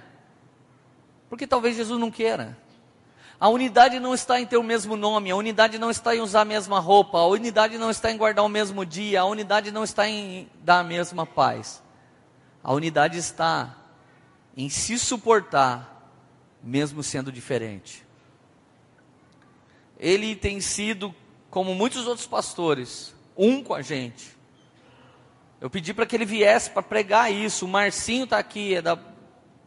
Porque talvez Jesus não queira. A unidade não está em ter o mesmo nome, a unidade não está em usar a mesma roupa, a unidade não está em guardar o mesmo dia, a unidade não está em dar a mesma paz. A unidade está em se suportar, mesmo sendo diferente. Ele tem sido, como muitos outros pastores, um com a gente. Eu pedi para que ele viesse para pregar isso. O Marcinho está aqui, é da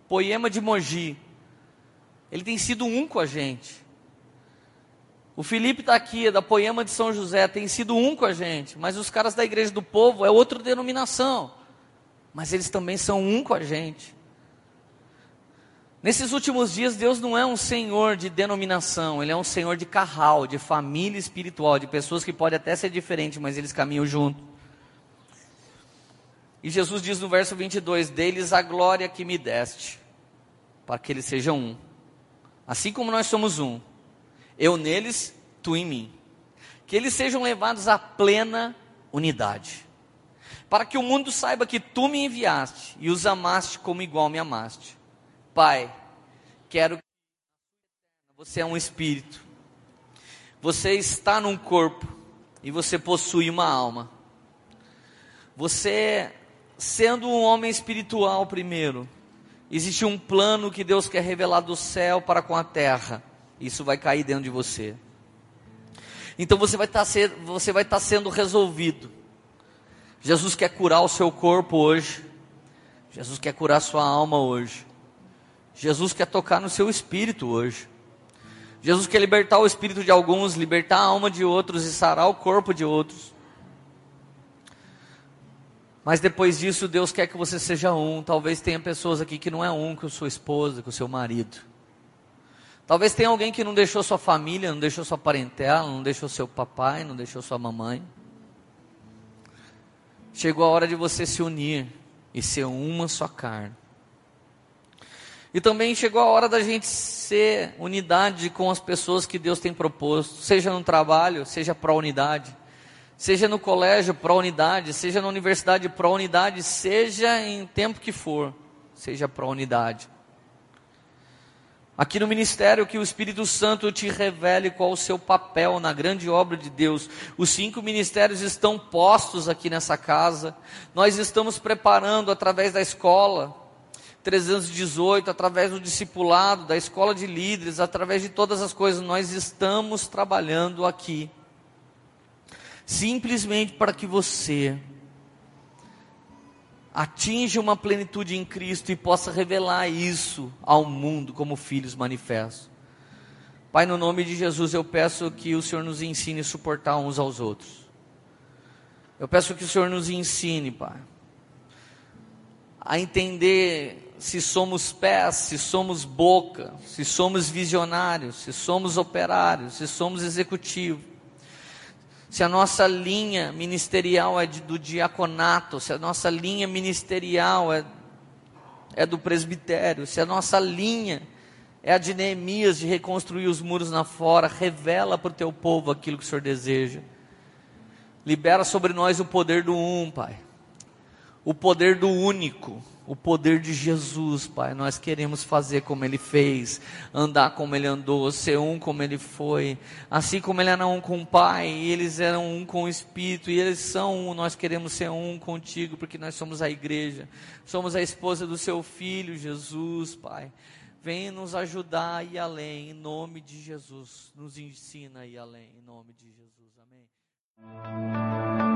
Poema de Mogi. Ele tem sido um com a gente. O Felipe está aqui, é da Poema de São José, tem sido um com a gente. Mas os caras da Igreja do Povo é outra denominação. Mas eles também são um com a gente. Nesses últimos dias, Deus não é um senhor de denominação, Ele é um senhor de carral, de família espiritual, de pessoas que podem até ser diferentes, mas eles caminham junto. E Jesus diz no verso 22: Deles a glória que me deste, para que eles sejam um, assim como nós somos um, eu neles, tu em mim, que eles sejam levados à plena unidade, para que o mundo saiba que tu me enviaste e os amaste como igual me amaste. Pai, quero que você é um espírito. Você está num corpo e você possui uma alma. Você, sendo um homem espiritual primeiro, existe um plano que Deus quer revelar do céu para com a terra. Isso vai cair dentro de você. Então você vai estar, ser, você vai estar sendo resolvido. Jesus quer curar o seu corpo hoje. Jesus quer curar sua alma hoje. Jesus quer tocar no seu espírito hoje. Jesus quer libertar o espírito de alguns, libertar a alma de outros e sarar o corpo de outros. Mas depois disso, Deus quer que você seja um. Talvez tenha pessoas aqui que não é um com sua esposa, com seu marido. Talvez tenha alguém que não deixou sua família, não deixou sua parentela, não deixou seu papai, não deixou sua mamãe. Chegou a hora de você se unir e ser uma só carne. E também chegou a hora da gente ser unidade com as pessoas que Deus tem proposto, seja no trabalho, seja para unidade, seja no colégio para unidade, seja na universidade para unidade, seja em tempo que for, seja para unidade. Aqui no ministério, que o Espírito Santo te revele qual o seu papel na grande obra de Deus. Os cinco ministérios estão postos aqui nessa casa. Nós estamos preparando através da escola, 318, através do discipulado, da escola de líderes, através de todas as coisas, nós estamos trabalhando aqui. Simplesmente para que você atinja uma plenitude em Cristo e possa revelar isso ao mundo como filhos manifestos. Pai, no nome de Jesus, eu peço que o Senhor nos ensine a suportar uns aos outros. Eu peço que o Senhor nos ensine, Pai, a entender se somos pés, se somos boca, se somos visionários, se somos operários, se somos executivos, se a nossa linha ministerial é de, do diaconato, se a nossa linha ministerial é, é do presbitério, se a nossa linha é a de Neemias de reconstruir os muros na fora, revela para o teu povo aquilo que o Senhor deseja. Libera sobre nós o poder do um, Pai. O poder do único o poder de Jesus, Pai. Nós queremos fazer como Ele fez, andar como Ele andou, ser um como Ele foi. Assim como Ele era um com o Pai, e eles eram um com o Espírito, e eles são um, nós queremos ser um contigo, porque nós somos a igreja, somos a esposa do Seu Filho, Jesus, Pai. Venha nos ajudar a ir além, em nome de Jesus. Nos ensina a ir além, em nome de Jesus. Amém.